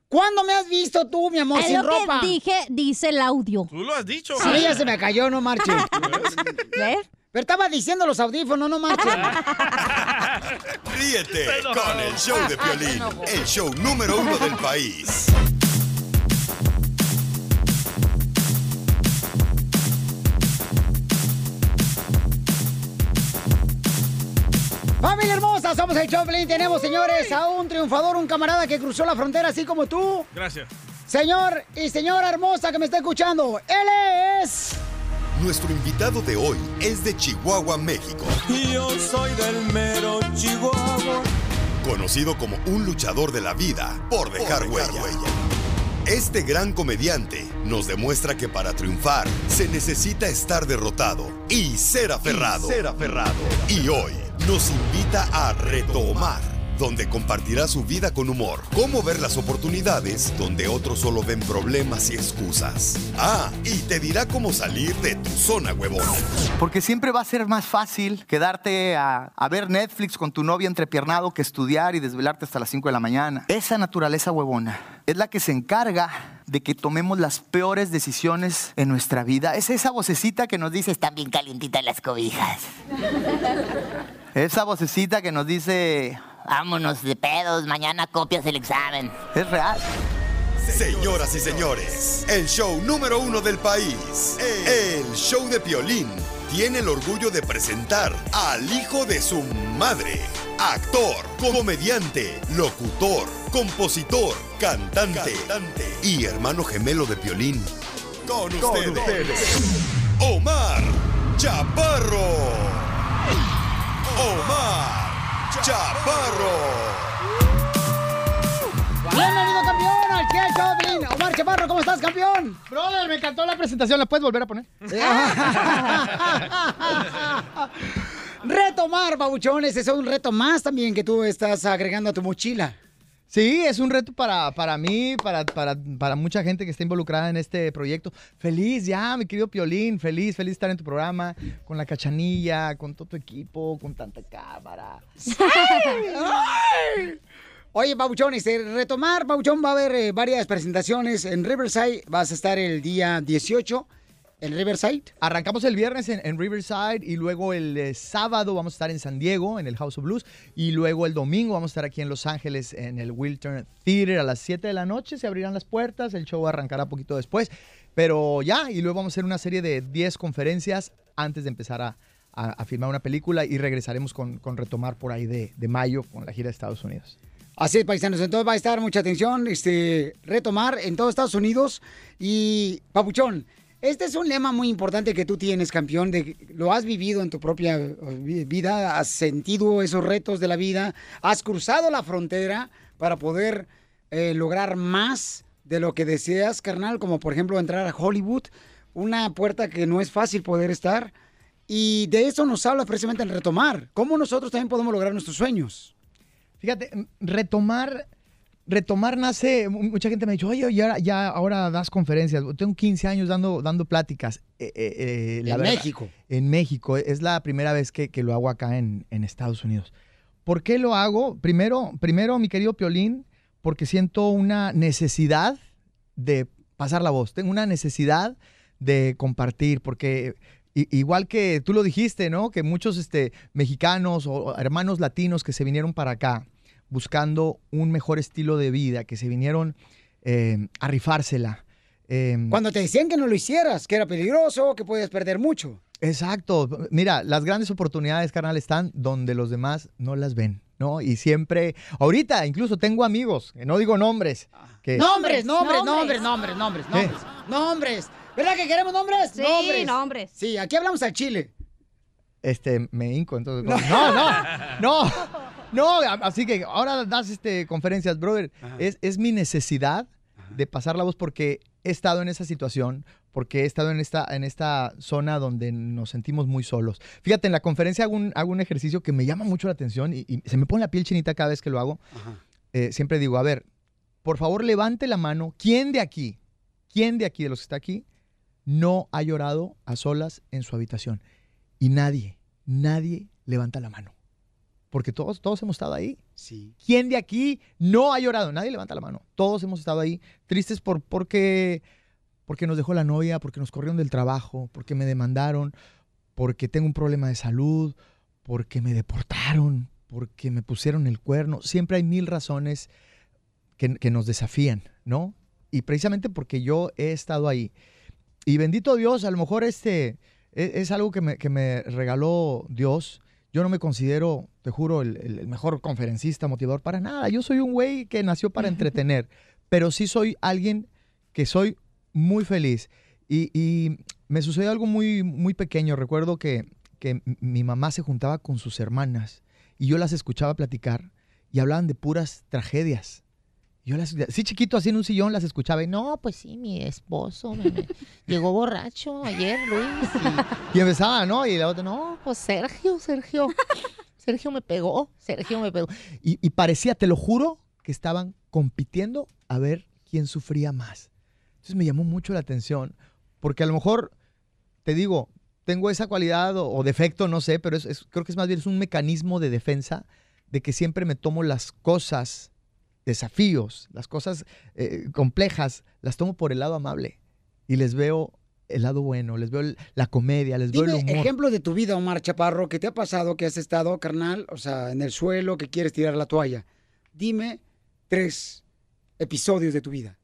¿Cuándo me has visto tú, mi amor, Es sin lo que ropa? dije, dice el audio. Tú lo has dicho. Mí ya se me cayó, no marche. ¿Ves? Pero estaba diciendo los audífonos, no marche. Ríete con el show de Piolín, el show número uno del país. Familia hermosa, somos el Choplin. Tenemos, señores, a un triunfador, un camarada que cruzó la frontera así como tú. Gracias. Señor y señora hermosa que me está escuchando, él es... Nuestro invitado de hoy es de Chihuahua, México. Yo soy del mero Chihuahua. Conocido como un luchador de la vida por dejar, huella. Este gran comediante nos demuestra que para triunfar se necesita estar derrotado y ser aferrado. Y ser aferrado. Y hoy nos invita a retomar, donde compartirá su vida con humor, cómo ver las oportunidades donde otros solo ven problemas y excusas. Ah, y te dirá cómo salir de tu zona huevona. Porque siempre va a ser más fácil quedarte a, a ver Netflix con tu novia entrepiernado que estudiar y desvelarte hasta las 5 de la mañana. Esa naturaleza huevona es la que se encarga de que tomemos las peores decisiones en nuestra vida. Es esa vocecita que nos dice, están bien calientitas las cobijas. Esa vocecita que nos dice, vámonos de pedos, mañana copias el examen. Es real. Señoras y señores, el show número uno del país, el show de Piolín, tiene el orgullo de presentar al hijo de su madre, actor, comediante, locutor, compositor, cantante, y hermano gemelo de Piolín. Con ustedes, Omar Chaparro. Omar Chaparro. Bienvenido, campeón, al Chel Choplin. Omar Chaparro, ¿cómo estás, campeón? Brother, me encantó la presentación. ¿La puedes volver a poner? Retomar, babuchones, ese es un reto más también que tú estás agregando a tu mochila. Sí, es un reto para, para mí, para, para, para mucha gente que está involucrada en este proyecto. Feliz ya, mi querido Piolín, feliz, feliz estar en tu programa, con la cachanilla, con todo tu equipo, con tanta cámara. ¡Ay! Oye, Babuchones, eh, retomar, Babuchón, va a haber eh, varias presentaciones en Riverside. Vas a estar el día 18 ¿En Riverside? Arrancamos el viernes en, en Riverside y luego el eh, sábado vamos a estar en San Diego, en el House of Blues. Y luego el domingo vamos a estar aquí en Los Ángeles, en el Wiltern Theater a las 7 de la noche. Se abrirán las puertas, el show arrancará poquito después. Pero ya, y luego vamos a hacer una serie de 10 conferencias antes de empezar a, a- a filmar una película y regresaremos con, con retomar por ahí de, de mayo con la gira de Estados Unidos. Así es, paisanos. Entonces va a estar mucha atención, este, retomar en todo Estados Unidos. Y, Papuchón, este es un lema muy importante que tú tienes, campeón, de lo has vivido en tu propia eh, vi- vida, has sentido esos retos de la vida, has cruzado la frontera para poder eh, lograr más de lo que deseas, carnal, como por ejemplo entrar a Hollywood, una puerta que no es fácil poder estar. Y de eso nos habla precisamente el retomar. ¿Cómo nosotros también podemos lograr nuestros sueños? Fíjate, m- retomar, retomar nace, mu- mucha gente me ha dicho, oye, ya, ya ahora das conferencias. Tengo 15 años dando, dando pláticas. Eh, eh, eh, En verdad- México. En México. Es la primera vez que, que lo hago acá en, en Estados Unidos. ¿Por qué lo hago? Primero, primero, mi querido Piolín, porque siento una necesidad de pasar la voz. Tengo una necesidad de compartir, porque igual que tú lo dijiste, ¿no? Que muchos este, mexicanos o hermanos latinos que se vinieron para acá buscando un mejor estilo de vida, que se vinieron eh, a rifársela. eh, Cuando te decían que no lo hicieras, que era peligroso, que podías perder mucho. Exacto. Mira, las grandes oportunidades, carnal, están donde los demás no las ven, ¿no? Y siempre, ahorita incluso tengo amigos, que no digo nombres, que... Nombres, nombres, nombres, nombres, nombres, ¿Qué? nombres. Nombres. ¿Verdad que queremos nombres? Sí, nombres. nombres. Sí, aquí hablamos al chile. Este, me hinco, entonces... No, no, no, no, a- así que ahora das este, conferencias, brother. Es, es mi necesidad de pasar la voz porque he estado en esa situación, porque he estado en esta, en esta zona donde nos sentimos muy solos. Fíjate, en la conferencia hago un, hago un ejercicio que me llama mucho la atención y, y se me pone la piel chinita cada vez que lo hago. Eh, siempre digo, a ver, por favor levante la mano. ¿Quién de aquí, quién de aquí, de los que está aquí, no ha llorado a solas en su habitación? Y nadie, nadie levanta la mano. Porque todos, todos hemos estado ahí. Sí. ¿Quién de aquí no ha llorado? Nadie levanta la mano. Todos hemos estado ahí tristes por, porque, porque nos dejó la novia, porque nos corrieron del trabajo, porque me demandaron, porque tengo un problema de salud, porque me deportaron, porque me pusieron el cuerno. Siempre hay mil razones que, que nos desafían, ¿no? Y precisamente porque yo he estado ahí. Y bendito Dios, a lo mejor este es, es algo que me, que me regaló Dios. Yo no me considero, te juro, el, mejor conferencista, motivador para nada. Yo soy un güey que nació para entretener, pero sí soy alguien que soy muy feliz. Y, y me sucedió algo muy, muy pequeño. Recuerdo que, que mi mamá se juntaba con sus hermanas y yo las escuchaba platicar y hablaban de puras tragedias. Yo las, sí, chiquito, así en un sillón las escuchaba y no, pues sí, mi esposo me- me llegó borracho ayer, Luis. Y, y empezaba, ¿no? Y la otra, no, pues Sergio, Sergio. Sergio me pegó, Sergio me pegó. Y, y parecía, te lo juro, que estaban compitiendo a ver quién sufría más. Entonces me llamó mucho la atención, porque a lo mejor, te digo, tengo esa cualidad o, o defecto, no sé, pero es- es- creo que es más bien es un mecanismo de defensa de que siempre me tomo las cosas, desafíos, las cosas eh, complejas, las tomo por el lado amable y les veo el lado bueno, les veo el- la comedia, les veo el Dime humor. ejemplo de tu vida, Omar Chaparro, que te ha pasado que has estado, carnal, o sea, en el suelo, que quieres tirar la toalla. Dime tres episodios de tu vida.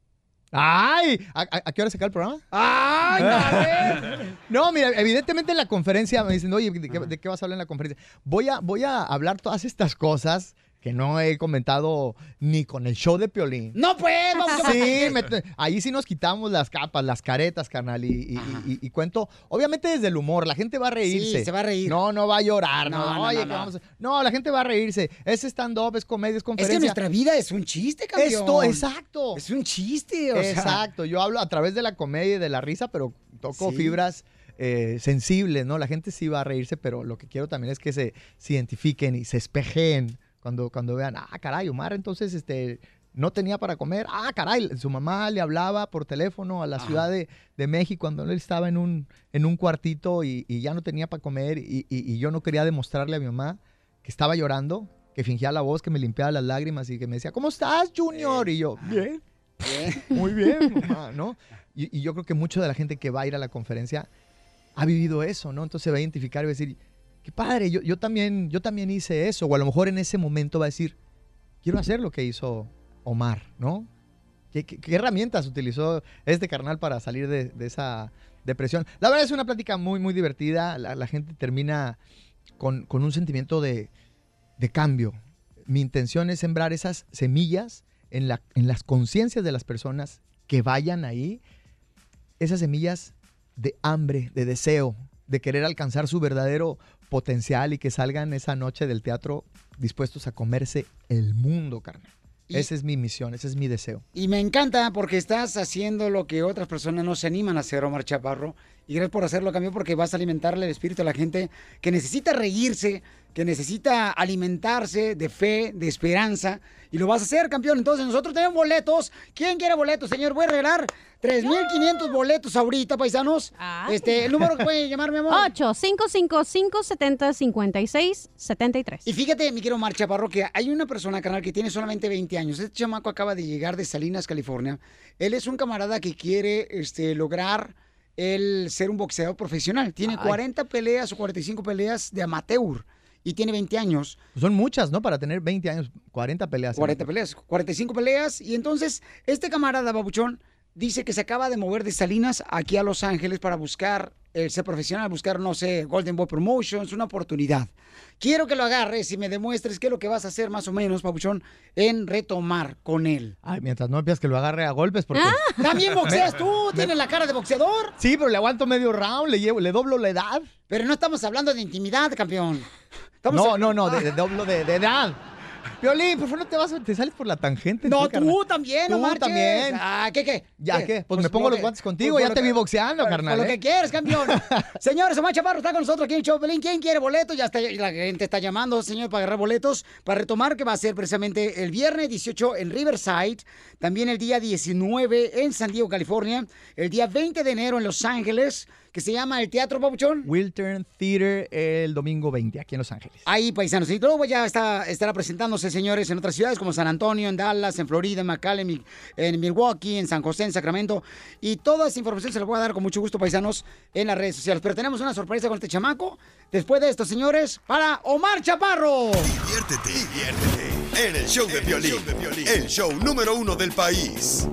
¡Ay! ¿A, a- a qué hora se acaba el programa? ¡Ay, dale! No, mira, evidentemente en la conferencia me dicen, oye, ¿de qué, de qué vas a hablar en la conferencia? Voy a, voy a hablar todas estas cosas que no he comentado ni con el show de Piolín. No, pues, vamos a Sí, me- ahí sí nos quitamos las capas, las caretas, carnal, y, y- y- y cuento, obviamente desde el humor, la gente va a reírse. Sí, se va a reír. No, no va a llorar, no, No, no, oye, no, que no. vamos a- no, la gente va a reírse. Es stand-up, es comedia, es Es conferencia. que nuestra vida es un chiste, campeón. Esto, exacto. Es un chiste, o sea. Exacto, yo hablo a través de la comedia y de la risa, pero toco Sí. fibras eh, sensibles, ¿no? La gente sí va a reírse, pero lo que quiero también es que se, se identifiquen y se espejeen cuando, cuando vean, ah, caray, Omar, entonces, este, no tenía para comer, ah, caray, su mamá le hablaba por teléfono a la Ciudad de, de México cuando él estaba en un, en un cuartito y, y ya no tenía para comer y, y- y yo no quería demostrarle a mi mamá que estaba llorando, que fingía la voz, que me limpiaba las lágrimas y que me decía, ¿cómo estás, Junior? Y yo, bien. Muy bien, mamá, ¿no? Y, y yo creo que mucho de la gente que va a ir a la conferencia ha vivido eso, ¿no? Entonces se va a identificar y va a decir, qué padre, yo, yo, también, yo también hice eso. O a lo mejor en ese momento va a decir, quiero hacer lo que hizo Omar, ¿no? ¿Qué, qué- herramientas utilizó este carnal para salir de, de esa depresión? La verdad es una plática muy, muy divertida. La, la gente termina con, con un sentimiento de, de cambio. Mi intención es sembrar esas semillas en, la, en las conciencias de las personas que vayan ahí, esas semillas de hambre, de deseo, de querer alcanzar su verdadero potencial y que salgan esa noche del teatro dispuestos a comerse el mundo, carnal. Y- Esa es mi misión, ese es mi deseo. Y me encanta porque estás haciendo lo que otras personas no se animan a hacer, Omar Chaparro. Y gracias por hacerlo, cambio, porque vas a alimentarle el espíritu a la gente que necesita reírse, que necesita alimentarse de fe, de esperanza. Y lo vas a hacer, campeón. Entonces, nosotros tenemos boletos. ¿Quién quiere boletos, señor? Voy a regalar 3.500 boletos ahorita, paisanos. Este, el número que puede llamar, mi amor. 8 555 70 56 73 Y fíjate, mi querido Omar Chaparro, que hay una persona, canal, que tiene solamente 20 años. Este chamaco acaba de llegar de Salinas, California. Él es un camarada que quiere este, lograr el ser un boxeador profesional. Tiene Ay. 40 peleas o 45 peleas de amateur y tiene 20 años. Son muchas, ¿no? Para tener 20 años, 40 peleas. 40 peleas, 45 peleas. Y entonces, este camarada, Babuchón, dice que se acaba de mover de Salinas aquí a Los Ángeles para buscar el ser profesional, buscar, no sé, Golden Boy Promotions, una oportunidad. Quiero que lo agarres y me demuestres qué es lo que vas a hacer más o menos, Babuchón, en retomar con él. Ay, mientras no empiezas que lo agarre a golpes porque... También boxeas tú, tienes la cara de boxeador. Sí, pero le aguanto medio round, le, llevo, le doblo la edad. Pero no estamos hablando de intimidad, campeón. No, no, no, de, de doblo de, de edad. Violín, por favor, no te vas, te sales por la tangente. No, tú, tú también, no Tú marches. también. Ah, ¿qué, qué? ¿Ya qué? Pues, me pongo lo los guantes contigo, pues, ya lo te que- vi boxeando, carnal. Por lo ¿eh? que quieres, campeón. Señores, Omar Chaparro está con nosotros aquí en el show de Pelín. ¿Quién quiere boletos? Ya está, la gente está llamando, señor, para agarrar boletos. Para retomar, que va a ser precisamente el viernes 18 en Riverside. También el día 19 en San Diego, California. El día 20 de enero en Los Ángeles, que se llama el Teatro Pabuchón. Wiltern Theater el domingo 20, aquí en Los Ángeles. Ahí, paisanos. Y luego ya está, estará presentándose, señores, en otras ciudades como San Antonio, en Dallas, en Florida, en McAllen, en- Milwaukee, en San José, en Sacramento. Y toda esa información se la voy a dar con mucho gusto, paisanos, en las redes sociales. Pero tenemos una sorpresa con este chamaco. Después de esto, señores, para Omar Chaparro. Diviértete, diviértete en el show de Piolín, el show número uno del país.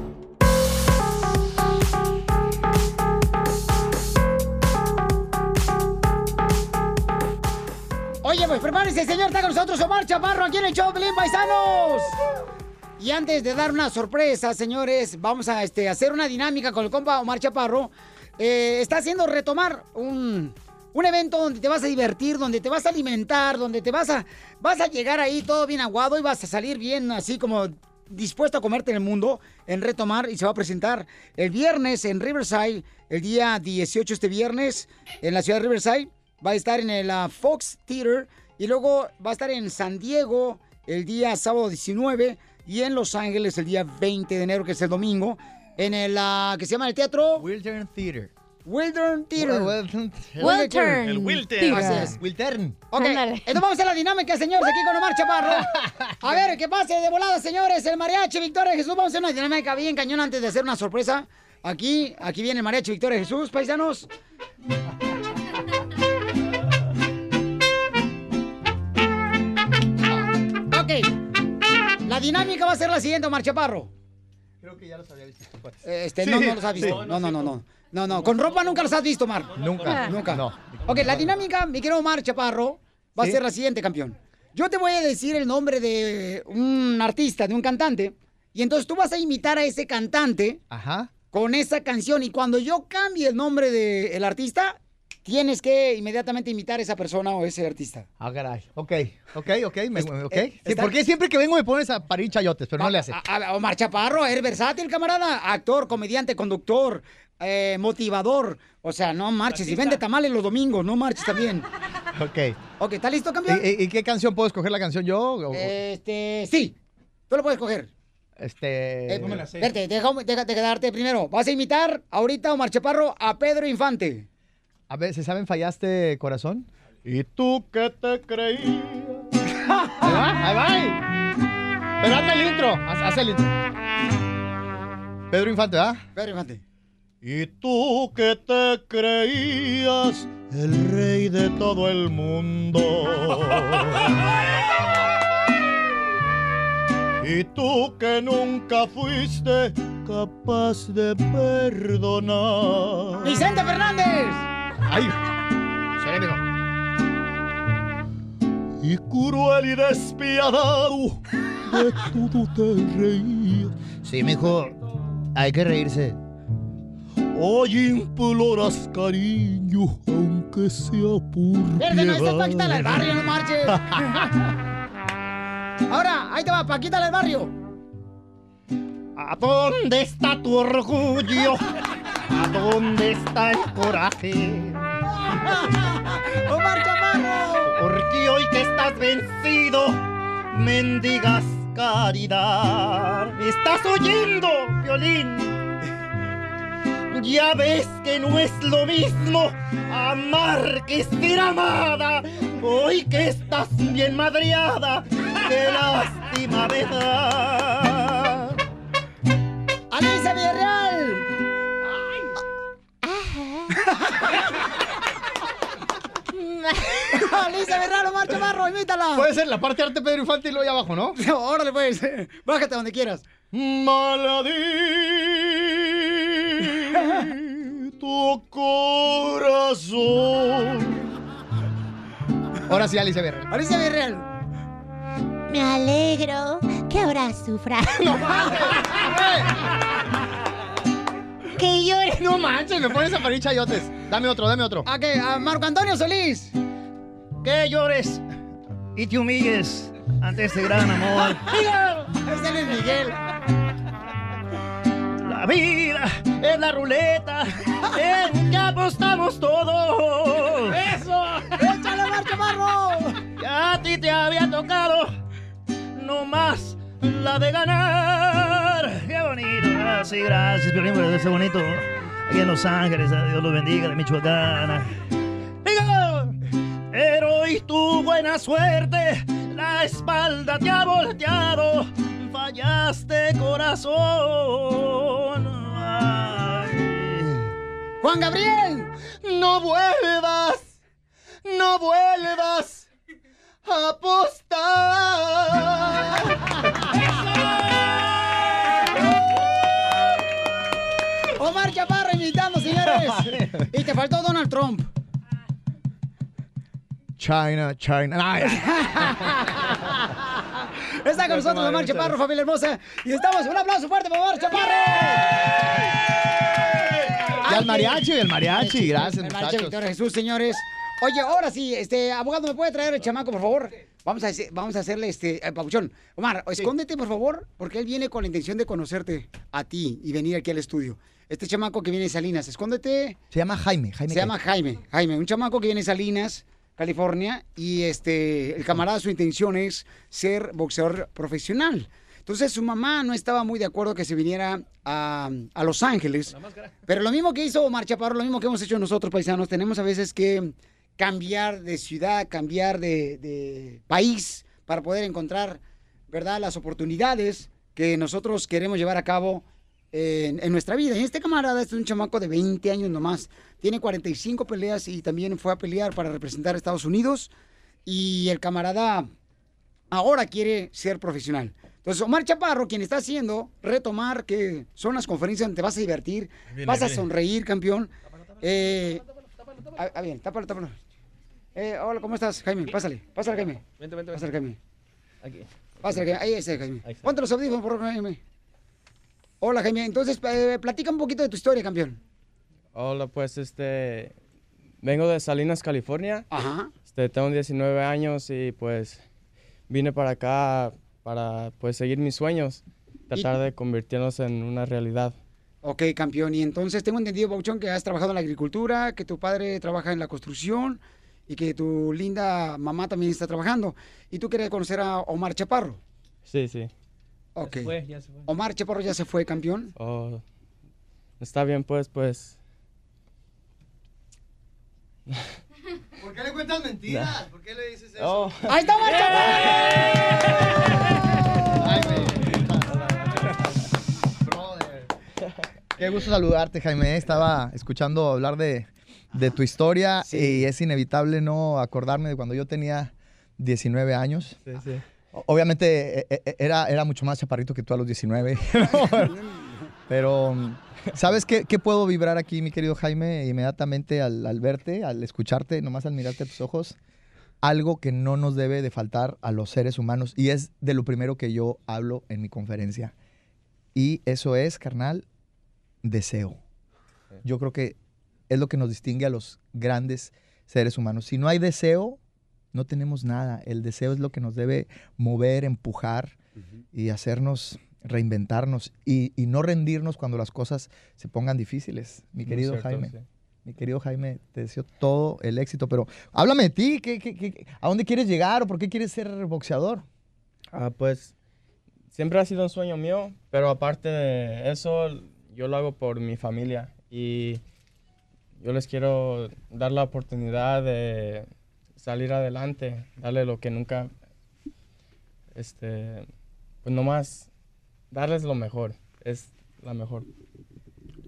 Oye, pues prepárense, señor, está con nosotros Omar Chaparro aquí en el Pelín, paisanos. Y antes de dar una sorpresa, señores, vamos a este, hacer una dinámica con el compa Omar Chaparro. Eh, está haciendo retomar un, un evento donde te vas a divertir, donde te vas a alimentar, donde te vas a, vas a llegar ahí todo bien aguado y vas a salir bien así como dispuesto a comerte en el mundo en retomar y se va a presentar el viernes en Riverside, el día 18 este viernes en la ciudad de Riverside. Va a estar en el ah, Fox Theater y luego va a estar en San Diego el día sábado 19 y en Los Ángeles el día 20 de enero, que es el domingo, en el ah, que se llama el teatro Wiltern Theater. Wiltern Theater. Wiltern. Wiltern. El Wiltern. Así es. Ok, entonces vamos a hacer la dinámica, señores, aquí con Omar Chaparro. A ver, que pase de volada, señores, el mariachi Victoria Jesús. Vamos a hacer una dinámica bien cañón antes de hacer una sorpresa. Aquí, aquí viene el mariachi Victoria Jesús, paisanos. Ok, la dinámica va a ser la siguiente, Omar Chaparro. Creo que ya los había visto. Este, Sí, no, no los has sí. visto. No, no, no, no. No, no, con ropa nunca los has visto, Omar. Nunca. Nunca. No. Ok, la dinámica, mi querido Omar Chaparro, va Sí. a ser la siguiente, campeón. Yo te voy a decir el nombre de un artista, de un cantante, y entonces tú vas a imitar a ese cantante Ajá. con esa canción, y cuando yo cambie el nombre del artista, tienes que inmediatamente imitar a esa persona o ese artista. Ah, caray. Ok, ok, ok. me- ok. eh, Sí, está- ¿Por qué siempre que vengo me pones a parir chayotes? Pero no le hace. A- a- Omar Chaparro, eres versátil, camarada. Actor, comediante, conductor, eh, motivador. O sea, no marches. Y vende tamales los domingos, no marches también. Ok. Ok, ¿está listo, campeón? ¿Y, qué canción puedo escoger la canción yo? O- Este, sí. Tú lo puedes coger. Este. Eh, déjame, déjate quedarte primero. Vas a imitar ahorita, Omar Chaparro, a Pedro Infante. A ver, ¿se saben fallaste corazón? ¿Y tú qué te creías? ahí va, ahí va. Pero hazme el intro. Haz, haz el intro. Pedro Infante, ¿ah? Pedro Infante. Y tú que te creías el rey de todo el mundo. Y tú que nunca fuiste capaz de perdonar. Vicente Fernández. Ay, Y cruel y despiadado de todo te reías. Sí, mijo, hay que reírse. Hoy imploras cariño, aunque sea por Verde, no, es. Paquita del barrio, no marches. Ahora, ahí te va, Paquita del barrio. ¿A dónde está tu orgullo? ¿A dónde está el coraje? ¡Omar Chaparro! Porque hoy que estás vencido, mendigas caridad. ¿Estás oyendo, violín? Ya ves que no es lo mismo amar que ser amada. Hoy que estás bien madreada, qué lástima me da. ¡Alicia Villarreal! ¡Alicia Villarreal, Omar Chaparro, imítala! Puede ser la parte arte Pedro Infante y luego ahí abajo, ¿no? Órale, pues. Bájate donde quieras. tu corazón. Ahora sí, Alicia Villarreal. Alicia Villarreal. Me alegro que ahora sufra. Que llores. No manches, me pones a parir chayotes. Dame otro, dame otro. Ok, a Marco Antonio Solís. Que llores y te humilles ante este gran amor. Ese es Luis Miguel. La vida es la ruleta en que apostamos todos. ¡Eso! ¡Échale, Omar Chaparro! Que a ti te había tocado no más la de ganar. Qué bonito. Gracias, gracias, Piolín, por ese bonito. Aquí en Los Ángeles, a Dios los bendiga, de Michoacán. Pero hoy tu buena suerte, la espalda te ha volteado. Fallaste, corazón. Ay. Juan Gabriel. No vuelvas, no vuelvas apostar. Omar Chaparro imitando, señores. Y te faltó Donald Trump. China, China. Ay, Está con nosotros Omar Chaparro, familia hermosa. Y estamos, un aplauso fuerte para Omar Chaparro. Y al mariachi, el mariachi, gracias, El mariachi Jesús, señores. Oye, ahora sí, este, abogado, ¿me puede traer el chamaco, por favor? Vamos a, vamos a hacerle este, eh, Papuchón. Omar, escóndete, por favor, porque él viene con la intención de conocerte a ti y venir aquí al estudio. Este chamaco que viene de Salinas, escóndete. Se llama Jaime, Jaime. Se llama Jaime, Jaime, un chamaco que viene de Salinas, California, y este, el camarada, su intención es ser boxeador profesional. Entonces su mamá no estaba muy de acuerdo que se viniera a, a Los Ángeles. Pero lo mismo que hizo Omar Chaparro, lo mismo que hemos hecho nosotros, paisanos, tenemos a veces que cambiar de ciudad, cambiar de, de país para poder encontrar, ¿verdad?, las oportunidades que nosotros queremos llevar a cabo en, en nuestra vida. Y este camarada este es un chamaco de 20 años nomás. Tiene 45 peleas y también fue a pelear para representar a Estados Unidos. Y el camarada ahora quiere ser profesional. Entonces, Omar Chaparro, quien está haciendo retomar que son las conferencias donde te vas a divertir, vas a sonreír, campeón. Eh, ah, ah, bien, tápalo, tápalo. Eh, hola, ¿cómo estás, Jaime? Pásale, pásale, Jaime. Vente, vente, Pásale, Jaime. Aquí. Pásale, Jaime. Ahí está, Jaime. Ahí está. Ponte los audífonos, por favor, Jaime. Hola, Jaime. Entonces, eh, platica un poquito de tu historia, campeón. Hola, pues este. Vengo de Salinas, California. Ajá. Este, tengo 19 años y pues vine para acá para pues seguir mis sueños, tratar de convertirlos en una realidad. Ok, campeón. Y entonces tengo entendido, Bauchón, que has trabajado en la agricultura, que tu padre trabaja en la construcción y que tu linda mamá también está trabajando. Y tú querías conocer a Omar Chaparro. Sí, sí. Ok. se fue, ya se fue. Omar Chaparro ya se fue, campeón. Oh, está bien, pues, pues. ¿Por qué le cuentas mentiras? ¿Por qué le dices eso? Oh. ¡Ahí está Omar Qué gusto saludarte, Jaime. Estaba escuchando hablar de, de tu historia y es inevitable no acordarme de cuando yo tenía 19 años. Sí, sí. Obviamente eh, eh, era, era mucho más chaparrito que tú a los 19. Pero, ¿sabes qué, qué puedo vibrar aquí, mi querido Jaime? Inmediatamente al, al verte, al escucharte, nomás al mirarte a tus ojos, algo que no nos debe de faltar a los seres humanos. Y es de lo primero que yo hablo en mi conferencia. Y eso es, carnal, deseo. Yo creo que es lo que nos distingue a los grandes seres humanos. Si no hay deseo, no tenemos nada. El deseo es lo que nos debe mover, empujar y hacernos reinventarnos y, y no rendirnos cuando las cosas se pongan difíciles. Mi querido cierto, Jaime. sí. Mi querido Jaime, te deseo todo el éxito, pero háblame de ti, ¿qué, qué- qué- a dónde quieres llegar o por qué quieres ser boxeador? Ah, pues siempre ha sido un sueño mío, pero aparte de eso, yo lo hago por mi familia y yo les quiero dar la oportunidad de salir adelante, darle lo que nunca, este, pues nomás darles lo mejor, es la mejor,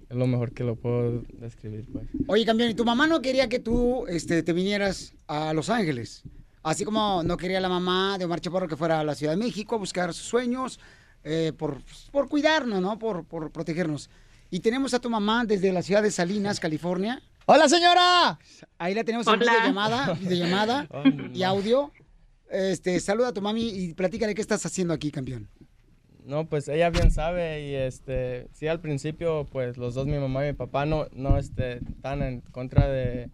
es lo mejor que lo puedo describir, pues. Oye, campeón, ¿y tu mamá no quería que tú este, te vinieras a Los Ángeles? Así como no quería la mamá de Omar Chaparro que fuera a la Ciudad de México a buscar sus sueños, eh, por, por cuidarnos, ¿no? Por, por protegernos. Y tenemos a tu mamá desde la ciudad de Salinas, California. ¡Hola, señora! Ahí la tenemos en Hola. videollamada, videollamada y audio. Este, saluda a tu mami y platícale qué estás haciendo aquí, campeón. No, pues ella bien sabe y este, sí al principio pues los dos, mi mamá y mi papá no, no este, están en contra de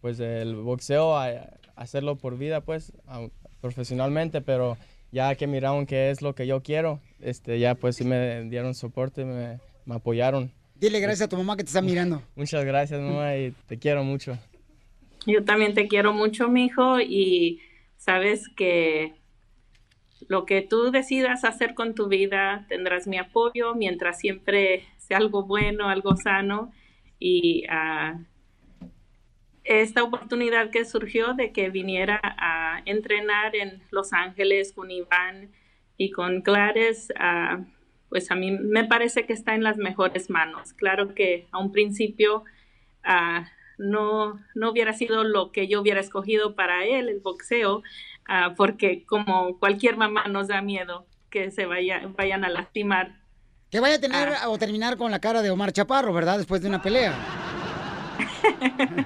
pues del boxeo, a, a hacerlo por vida pues, a- profesionalmente, pero ya que miraron que es lo que yo quiero, este, ya pues sí me dieron soporte, me, me apoyaron. Dile gracias a tu mamá que te está mirando. Muchas gracias mamá y te quiero mucho. Yo también te quiero mucho, mijo, y sabes que lo que tú decidas hacer con tu vida tendrás mi apoyo mientras siempre sea algo bueno, algo sano. Y ah, esta oportunidad que surgió de que viniera a entrenar en Los Ángeles con Iván y con Clares, ah, pues a mí me parece que está en las mejores manos. Claro que a un principio ah, no, no hubiera sido lo que yo hubiera escogido para él, el boxeo, ah, porque como cualquier mamá nos da miedo que se vaya, vayan a lastimar. Que vaya a tener o terminar con la cara de Omar Chaparro, ¿verdad? Después de una pelea.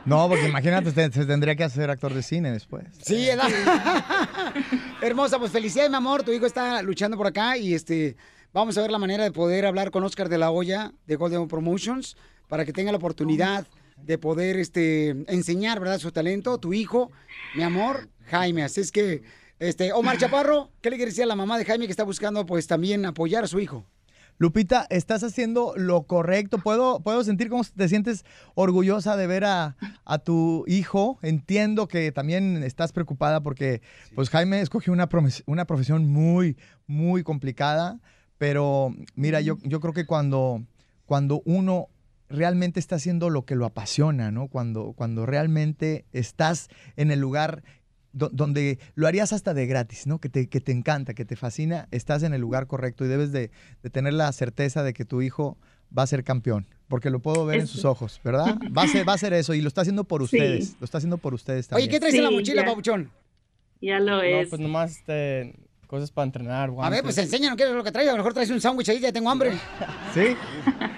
No, porque imagínate, te- se tendría que hacer actor de cine después. Sí. Hermosa, pues felicidades, mi amor. Tu hijo está luchando por acá y este vamos a ver la manera de poder hablar con Oscar de la Hoya de Golden Promotions para que tenga la oportunidad de poder este enseñar, ¿verdad? Su talento, tu hijo, mi amor, Jaime. Así es que, este, Omar Chaparro, ¿qué le quiere decir a la mamá de Jaime que está buscando pues también apoyar a su hijo? Lupita, estás haciendo lo correcto. Puedo, puedo sentir cómo te sientes orgullosa de ver a, a tu hijo. Entiendo que también estás preocupada porque pues Jaime escogió una, una profesión muy, muy complicada. Pero mira, yo, yo creo que cuando, cuando uno realmente está haciendo lo que lo apasiona, ¿no? Cuando, cuando realmente estás en el lugar donde lo harías hasta de gratis, ¿no? Que te, que te encanta, que te fascina, estás en el lugar correcto y debes de, de tener la certeza de que tu hijo va a ser campeón, porque lo puedo ver en sus ojos, ¿verdad? Va a ser, va a ser eso y lo está haciendo por Sí. ustedes, lo está haciendo por ustedes también. Oye, ¿qué traes en la mochila, ya. papuchón? Ya lo No, es. pues nomás este, cosas para entrenar. A ver, pues enséñanos qué es lo que traes. A lo mejor traes un sándwich ahí, ya tengo hambre. ¿Sí?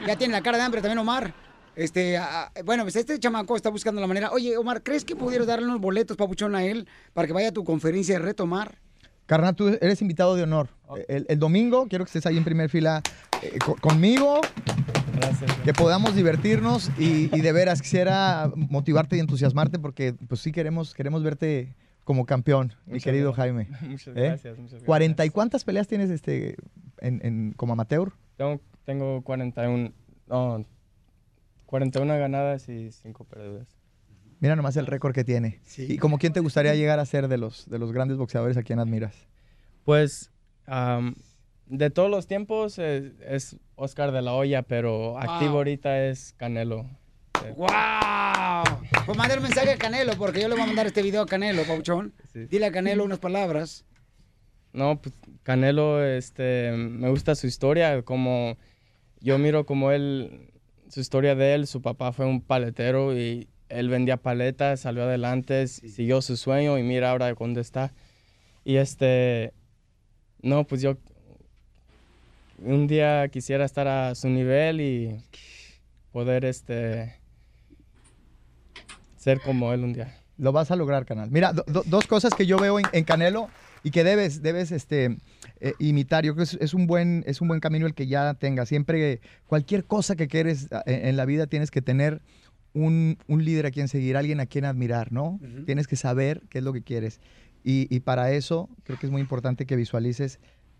Ya tiene la cara de hambre también Omar. Este, bueno, pues este chamaco está buscando la manera. Oye, Omar, ¿crees que pudieras darle unos boletos, papuchón, a él para que vaya a tu conferencia de retomar? Carnal, tú eres invitado de honor. El, el domingo quiero que estés ahí en primera fila eh, co- conmigo, Gracias. que podamos divertirnos y, y de veras quisiera motivarte y entusiasmarte porque pues sí queremos, queremos verte como campeón, mi querido gracias. Jaime. Muchas ¿Eh? gracias, muchas gracias. ¿Cuarenta y cuántas peleas tienes este en, en- como amateur? Tengo, tengo 41, no, 41 ganadas y 5 perdidas. Mira nomás el récord que tiene. ¿Y como quién te gustaría llegar a ser de los, de los grandes boxeadores a quien admiras? Pues de todos los tiempos es, es Oscar de la Hoya, pero activo ahorita es Canelo. Eh, ¡Wow! Pues manda un mensaje a Canelo, porque yo le voy a mandar este video a Canelo, papuchón. Dile a Canelo unas palabras. No, pues Canelo, este, me gusta su historia, como yo miro como él su historia de él, su papá fue un paletero y él vendía paletas, salió adelante, siguió su sueño y mira ahora dónde está. Y este, no, pues yo un día quisiera estar a su nivel y poder este ser como él un día. Lo vas a lograr, canal. Mira, do- do- dos cosas que yo veo en, en Canelo y que debes, debes este, eh, imitar. Yo creo que es, es un buen, es un buen camino el que ya tengas. Siempre, cualquier cosa que quieres ah, en, en la vida, tienes que tener un, un líder a quien seguir, alguien a quien admirar, ¿no? Tienes que saber qué es lo que quieres. Y, y para eso, creo que es muy importante que visualices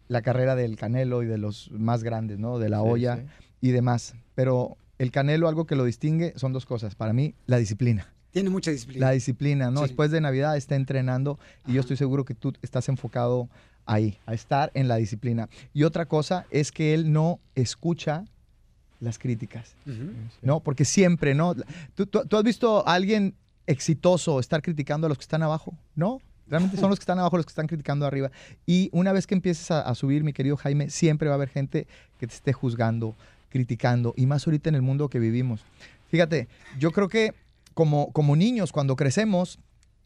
la carrera del Canelo y de los más grandes, ¿no? De la Sí, olla sí. y demás. Pero el Canelo, algo que lo distingue son dos cosas. Para mí, la disciplina. Tiene mucha disciplina. La disciplina, ¿no? Sí. Después de Navidad está entrenando y yo estoy seguro que tú estás enfocado ahí, a estar en la disciplina. Y otra cosa es que él no escucha las críticas, ¿no? Porque siempre, ¿no? ¿Tú, tú- tú has visto a alguien exitoso estar criticando a los que están abajo? ¿No? Realmente son los que están abajo los que están criticando arriba. Y una vez que empieces a, a subir, mi querido Jaime, siempre va a haber gente que te esté juzgando, criticando, y más ahorita en el mundo que vivimos. Fíjate, yo creo que como, como niños, cuando crecemos,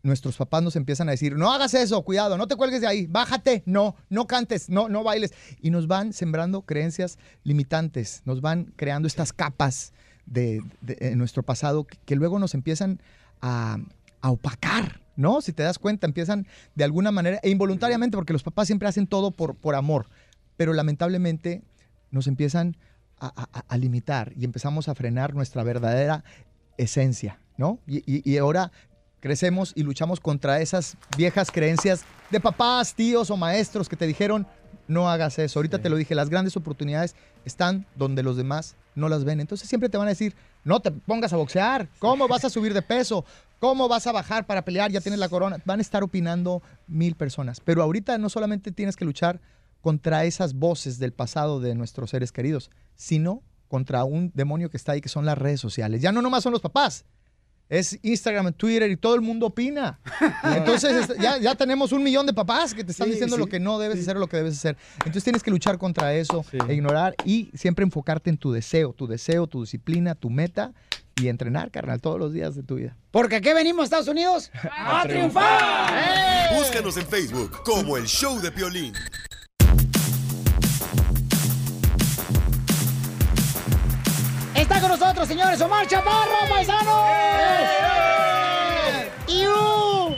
nuestros papás nos empiezan a decir, no hagas eso, cuidado, no te cuelgues de ahí, bájate, no, no cantes, no, no bailes. Y nos van sembrando creencias limitantes, nos van creando estas capas de, en nuestro pasado que, que luego nos empiezan a, a opacar, ¿no? Si te das cuenta, empiezan de alguna manera, e involuntariamente, porque los papás siempre hacen todo por, por amor, pero lamentablemente nos empiezan a, a- a limitar y empezamos a frenar nuestra verdadera esencia, ¿no? Y, y- y ahora crecemos y luchamos contra esas viejas creencias de papás, tíos o maestros que te dijeron, no hagas eso. Ahorita te lo dije, las grandes oportunidades están donde los demás no las ven. Entonces siempre te van a decir, no te pongas a boxear, ¿cómo vas a subir de peso? ¿Cómo vas a bajar para pelear? Ya tienes la corona. Van a estar opinando mil personas. Pero ahorita no solamente tienes que luchar contra esas voces del pasado de nuestros seres queridos, sino contra un demonio que está ahí, que son las redes sociales. Ya no nomás son los papás, es Instagram, Twitter y todo el mundo opina. Entonces es- ya, ya tenemos un millón de papás que te están Sí, diciendo sí. lo que no debes hacer o lo que debes hacer. Entonces tienes que luchar contra eso e ignorar y siempre enfocarte en tu deseo, tu deseo, tu disciplina, tu meta y entrenar, carnal, todos los días de tu vida. Porque aquí venimos a Estados Unidos a triunfar. Búscanos en Facebook como el Show de Piolín. Está con nosotros, señores, Omar Chaparro, paisanos. ¡Y uh!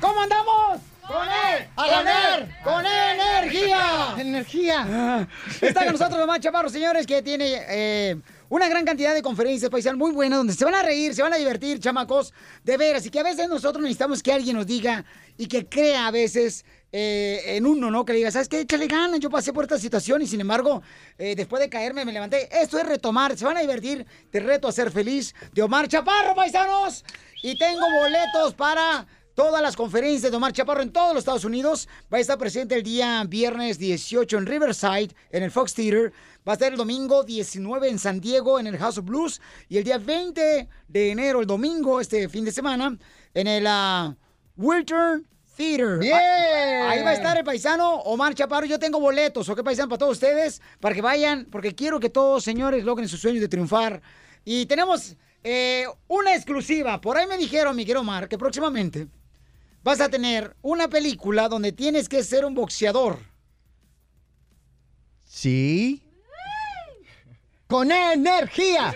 ¿Cómo andamos? ¡Con él! ¡A ganar! ¡Con energía! ¡Energía! Está con nosotros Omar Chaparro, señores, que tiene eh, una gran cantidad de conferencias paisanas muy buenas, donde se van a reír, se van a divertir, chamacos, de veras. Y que a veces nosotros necesitamos que alguien nos diga y que crea a veces eh, en uno, ¿no? Que le diga, ¿sabes qué? Échale ganas, yo pasé por esta situación y sin embargo, eh, después de caerme me levanté. Esto es retomar, se van a divertir, te reto a ser feliz. De Omar Chaparro, paisanos. Y tengo boletos para todas las conferencias de Omar Chaparro en todos los Estados Unidos. Va a estar presente el día viernes 18 en Riverside, en el Fox Theater. Va a estar el domingo 19 en San Diego, en el House of Blues. Y el día 20 de enero, el domingo, este fin de semana, en el Wiltern Theater. ¡Bien! Ah, Ahí va a estar el paisano Omar Chaparro. Yo tengo boletos, ¿ok, paisano? Para todos ustedes, para que vayan, porque quiero que todos, señores, logren sus sueños de triunfar. Y tenemos eh, una exclusiva. Por ahí me dijeron, mi querido Omar, que próximamente vas a tener una película donde tienes que ser un boxeador. Sí. Con energía.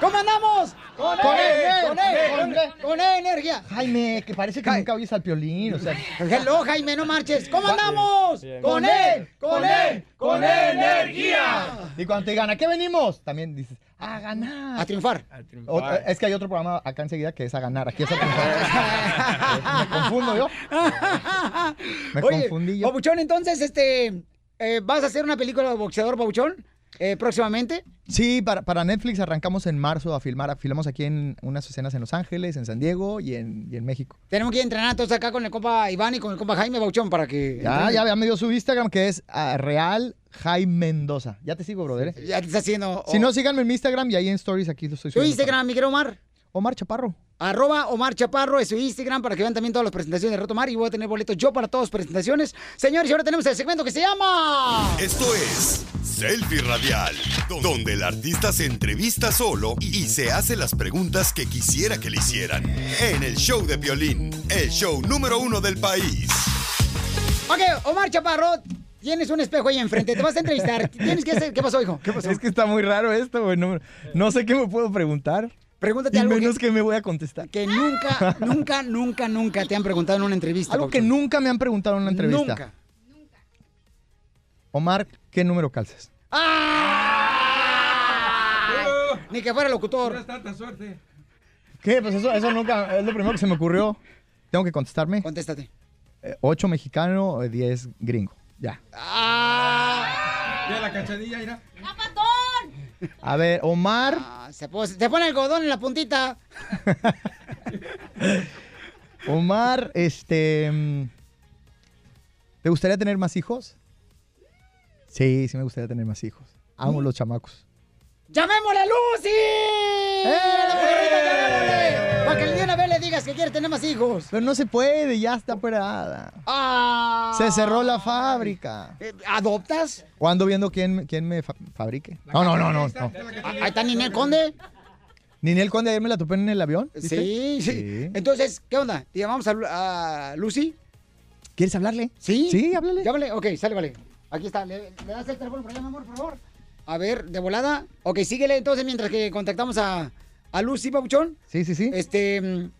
¿Cómo andamos? Con Con él, él, con él, con con él, con él, energía. Jaime, que parece que nunca oyes al piolín, o sea. Hello, Jaime, no marches. ¿Cómo andamos? Bien. Con él, con él, con energía. Y cuando te digan, ¿a qué venimos? También dices, a ganar. A triunfar. O- es que hay otro programa acá enseguida que es a ganar. Aquí es a triunfar. Me confundo yo. Me Oye, confundí yo. Pabuchón, entonces, este, eh, ¿vas a hacer una película de boxeador, Pabuchón? Eh, próximamente. Sí, para, para Netflix arrancamos en marzo a filmar. Filmamos aquí en unas escenas en Los Ángeles, en San Diego y en, y en México. Tenemos que entrenar todos acá con el compa Iván y con el compa Jaime Bauchón para que. Ya, entrenen. ya, me dio su Instagram que es ah, Real Jaime Mendoza. Ya te sigo, brother. ¿eh? Ya te está haciendo. Si no, síganme en mi Instagram y ahí en Stories aquí lo estoy ¿Tu subiendo. Instagram, mi querido Omar? Omar Chaparro. Arroba Omar Chaparro es su Instagram para que vean también todas las presentaciones de Reto Mar y voy a tener boletos yo para todas las presentaciones. Señores, y ahora tenemos el segmento que se llama... Esto es Selfie Radial, donde el artista se entrevista solo y se hace las preguntas que quisiera que le hicieran. En el show de violín, el show número uno del país. Ok, Omar Chaparro, tienes un espejo ahí enfrente, te vas a entrevistar. Tienes que hacer... ¿Qué pasó, hijo? ¿Qué pasó? Es que está muy raro esto, güey. No, no sé qué me puedo preguntar. Pregúntate y algo menos que- que... me voy a contestar. Que nunca, nunca, nunca, nunca te han preguntado en una entrevista. Algo que nunca me han preguntado en una entrevista. Nunca. Omar, ¿qué número calzas? ¡Ay! Ni que fuera locutor. tanta suerte. ¿Qué? Pues eso, eso nunca, es lo primero que se me ocurrió. ¿Tengo que contestarme? Contéstate. Eh, ocho mexicano, eh, diez gringo. Ya. Ya la cachadilla, mira. A ver, Omar. Ah, se, pone, se pone algodón en la puntita. Omar, este. mm, ¿Te gustaría tener más hijos? Sí, sí me gustaría tener más hijos. Amo los chamacos. ¡Llamémosle a Lucy! ¡Eh! Para que de una vez le digas que quiere tener más hijos. Pero no se puede, ya está operada. Ah. Se cerró la fábrica. Eh, ¿Adoptas? O ando viendo quién, quién me fa- fabrique. No, no, no, no. no. Ahí está Ninel Conde. Ninel Conde ayer me la topé en el avión. ¿viste? Sí, sí, Entonces, ¿qué onda? ¿Le llamamos a Lucy? ¿Quieres hablarle? ¿Sí? Sí, háblale. Llámale. Ok, sale, vale. Aquí está. ¿Le, le das el teléfono por allá, mi amor, por favor? A ver, de volada. Ok, síguele entonces mientras que contactamos a, a Lucy, papuchón. Sí, sí, sí. Este. mm,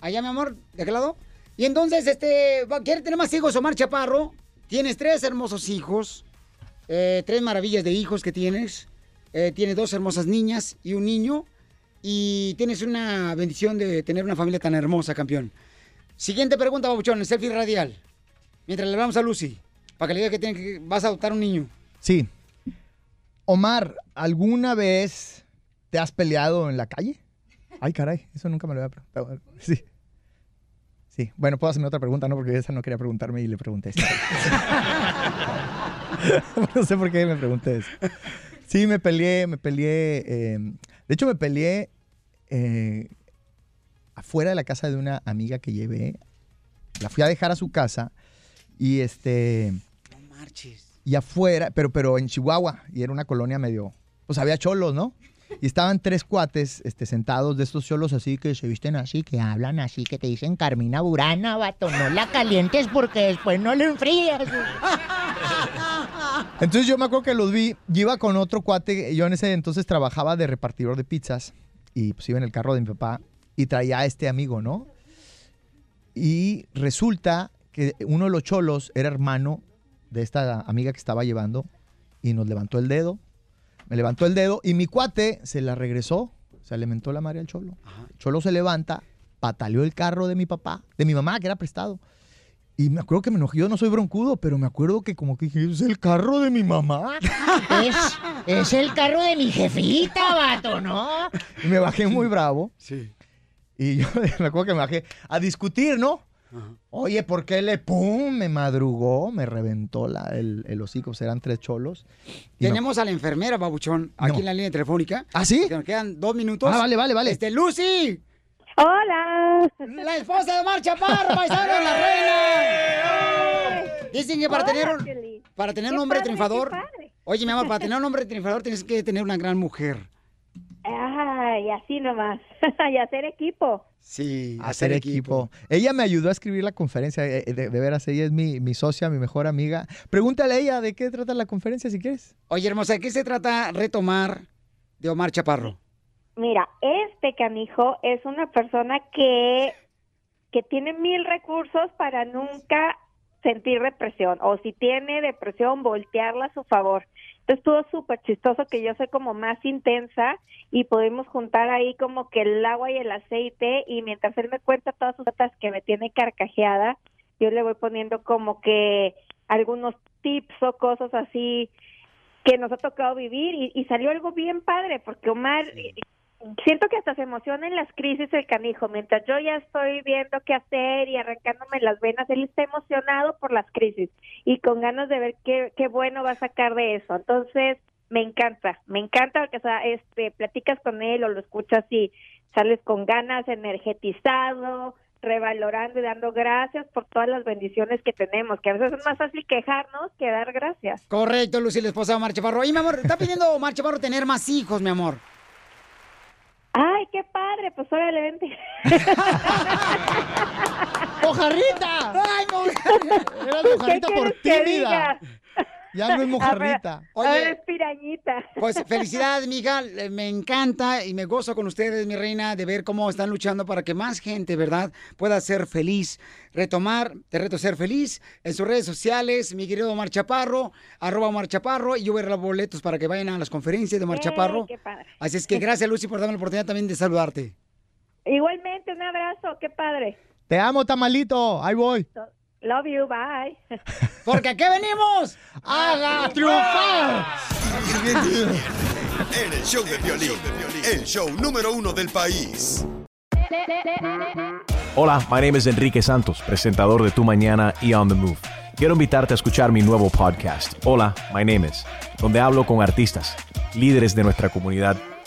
Allá, mi amor, de aquel lado. Y entonces, este. ¿Quiere tener más hijos, Omar Chaparro? Tienes tres hermosos hijos. eh, tres maravillas de hijos que tienes. eh, tienes dos hermosas niñas y un niño. Y tienes una bendición de tener una familia tan hermosa, campeón. Siguiente pregunta, Babuchón, el selfie radial. Mientras le hablamos a Lucy, para que le diga que, tiene que vas a adoptar un niño. Sí. Omar, ¿alguna vez te has peleado en la calle? Ay, caray, eso nunca me lo había preguntado. Sí. Sí. Bueno, puedo hacerme otra pregunta, ¿no? Porque esa no quería preguntarme y le pregunté esta. no sé por qué me pregunté eso. Sí, me peleé, me peleé. eh, de hecho, me peleé eh, afuera de la casa de una amiga que llevé. La fui a dejar a su casa y este. No marches. Y afuera, pero, pero en Chihuahua, y era una colonia medio. Pues había cholos, ¿no? Y estaban tres cuates este, sentados de estos cholos así que se visten así, que hablan así, que te dicen Carmina Burana, vato, no la calientes porque después no lo enfrías. Entonces yo me acuerdo que los vi, yo iba con otro cuate, yo en ese entonces trabajaba de repartidor de pizzas y pues iba en el carro de mi papá y traía a este amigo, ¿no? Y resulta que uno de los cholos era hermano de esta amiga que estaba llevando y nos levantó el dedo. Me levantó el dedo y mi cuate se la regresó, se le mentó la madre al cholo. El cholo se levanta, pataleó el carro de mi papá, de mi mamá, que era prestado. Y me acuerdo que me enojé, yo no soy broncudo, pero me acuerdo que como que dije, es el carro de mi mamá. Es, es el carro de mi jefita, vato, ¿no? Y me bajé muy bravo. Sí. Y yo me acuerdo que me bajé a discutir, ¿no? Oye, ¿por qué le pum? Me madrugó, me reventó la, el, el hocico, eran tres cholos. Tenemos a la enfermera, Babuchón, aquí No. en la línea telefónica. ¿Ah, sí? Que nos quedan dos minutos. Ah, vale, vale, vale. Este, Lucy. Hola. La esposa de Omar Chaparro, paisano, la reina. Dicen que para Hola, tener un, para tener un hombre padre, triunfador. Oye, mi amor, para tener un hombre triunfador tienes que tener una gran mujer. Ay, así nomás. y hacer equipo. Sí, hacer equipo. Ella me ayudó a escribir la conferencia, eh, de, de veras, ella es mi, mi socia, mi mejor amiga. Pregúntale a ella de qué trata la conferencia si quieres. Oye, hermosa, ¿de qué se trata retomar de Omar Chaparro? Mira, este canijo es una persona que, que tiene mil recursos para nunca sentir depresión o si tiene depresión, voltearla a su favor. Entonces estuvo súper chistoso que yo soy como más intensa y podemos juntar ahí como que el agua y el aceite y mientras él me cuenta todas sus notas que me tiene carcajeada, yo le voy poniendo como que algunos tips o cosas así que nos ha tocado vivir y, y salió algo bien padre porque Omar siento que hasta se emociona en las crisis el canijo mientras yo ya estoy viendo qué hacer y arrancándome las venas él está emocionado por las crisis y con ganas de ver qué, qué bueno va a sacar de eso entonces me encanta, me encanta porque sea, este, platicas con él o lo escuchas y sales con ganas, energetizado, revalorando y dando gracias por todas las bendiciones que tenemos, que a veces es más fácil quejarnos que dar gracias. Correcto, Lucy, la esposa de Omar Chaparro. Y mi amor, está pidiendo Omar Chaparro tener más hijos, mi amor. Ay, qué padre, pues órale, vente. ¡Mojarrita! ¡Ay, mojarrita ¿Qué por quieres que tímida. Ya no es mojarrita. Ahora es pirañita. Pues felicidades, mija. Eh, Me encanta y me gozo con ustedes, mi reina, de ver cómo están luchando para que más gente, ¿verdad?, pueda ser feliz. Retomar, te reto ser feliz en sus redes sociales, mi querido Omar Chaparro, arroba Omar Chaparro, y yo voy a regalar boletos para que vayan a las conferencias de Omar Eh, Chaparro. qué padre. Así es que gracias, Lucy, por darme la oportunidad también de saludarte. Igualmente, un abrazo, qué padre. Te amo, tamalito. Ahí voy. Love you, bye. Porque aquí venimos a triunfar. En el show de violín, el show número uno del país. Hola, my name is Enrique Santos, presentador de Tu Mañana y On the Move. Quiero invitarte a escuchar mi nuevo podcast, Hola, my name is, donde hablo con artistas, líderes de nuestra comunidad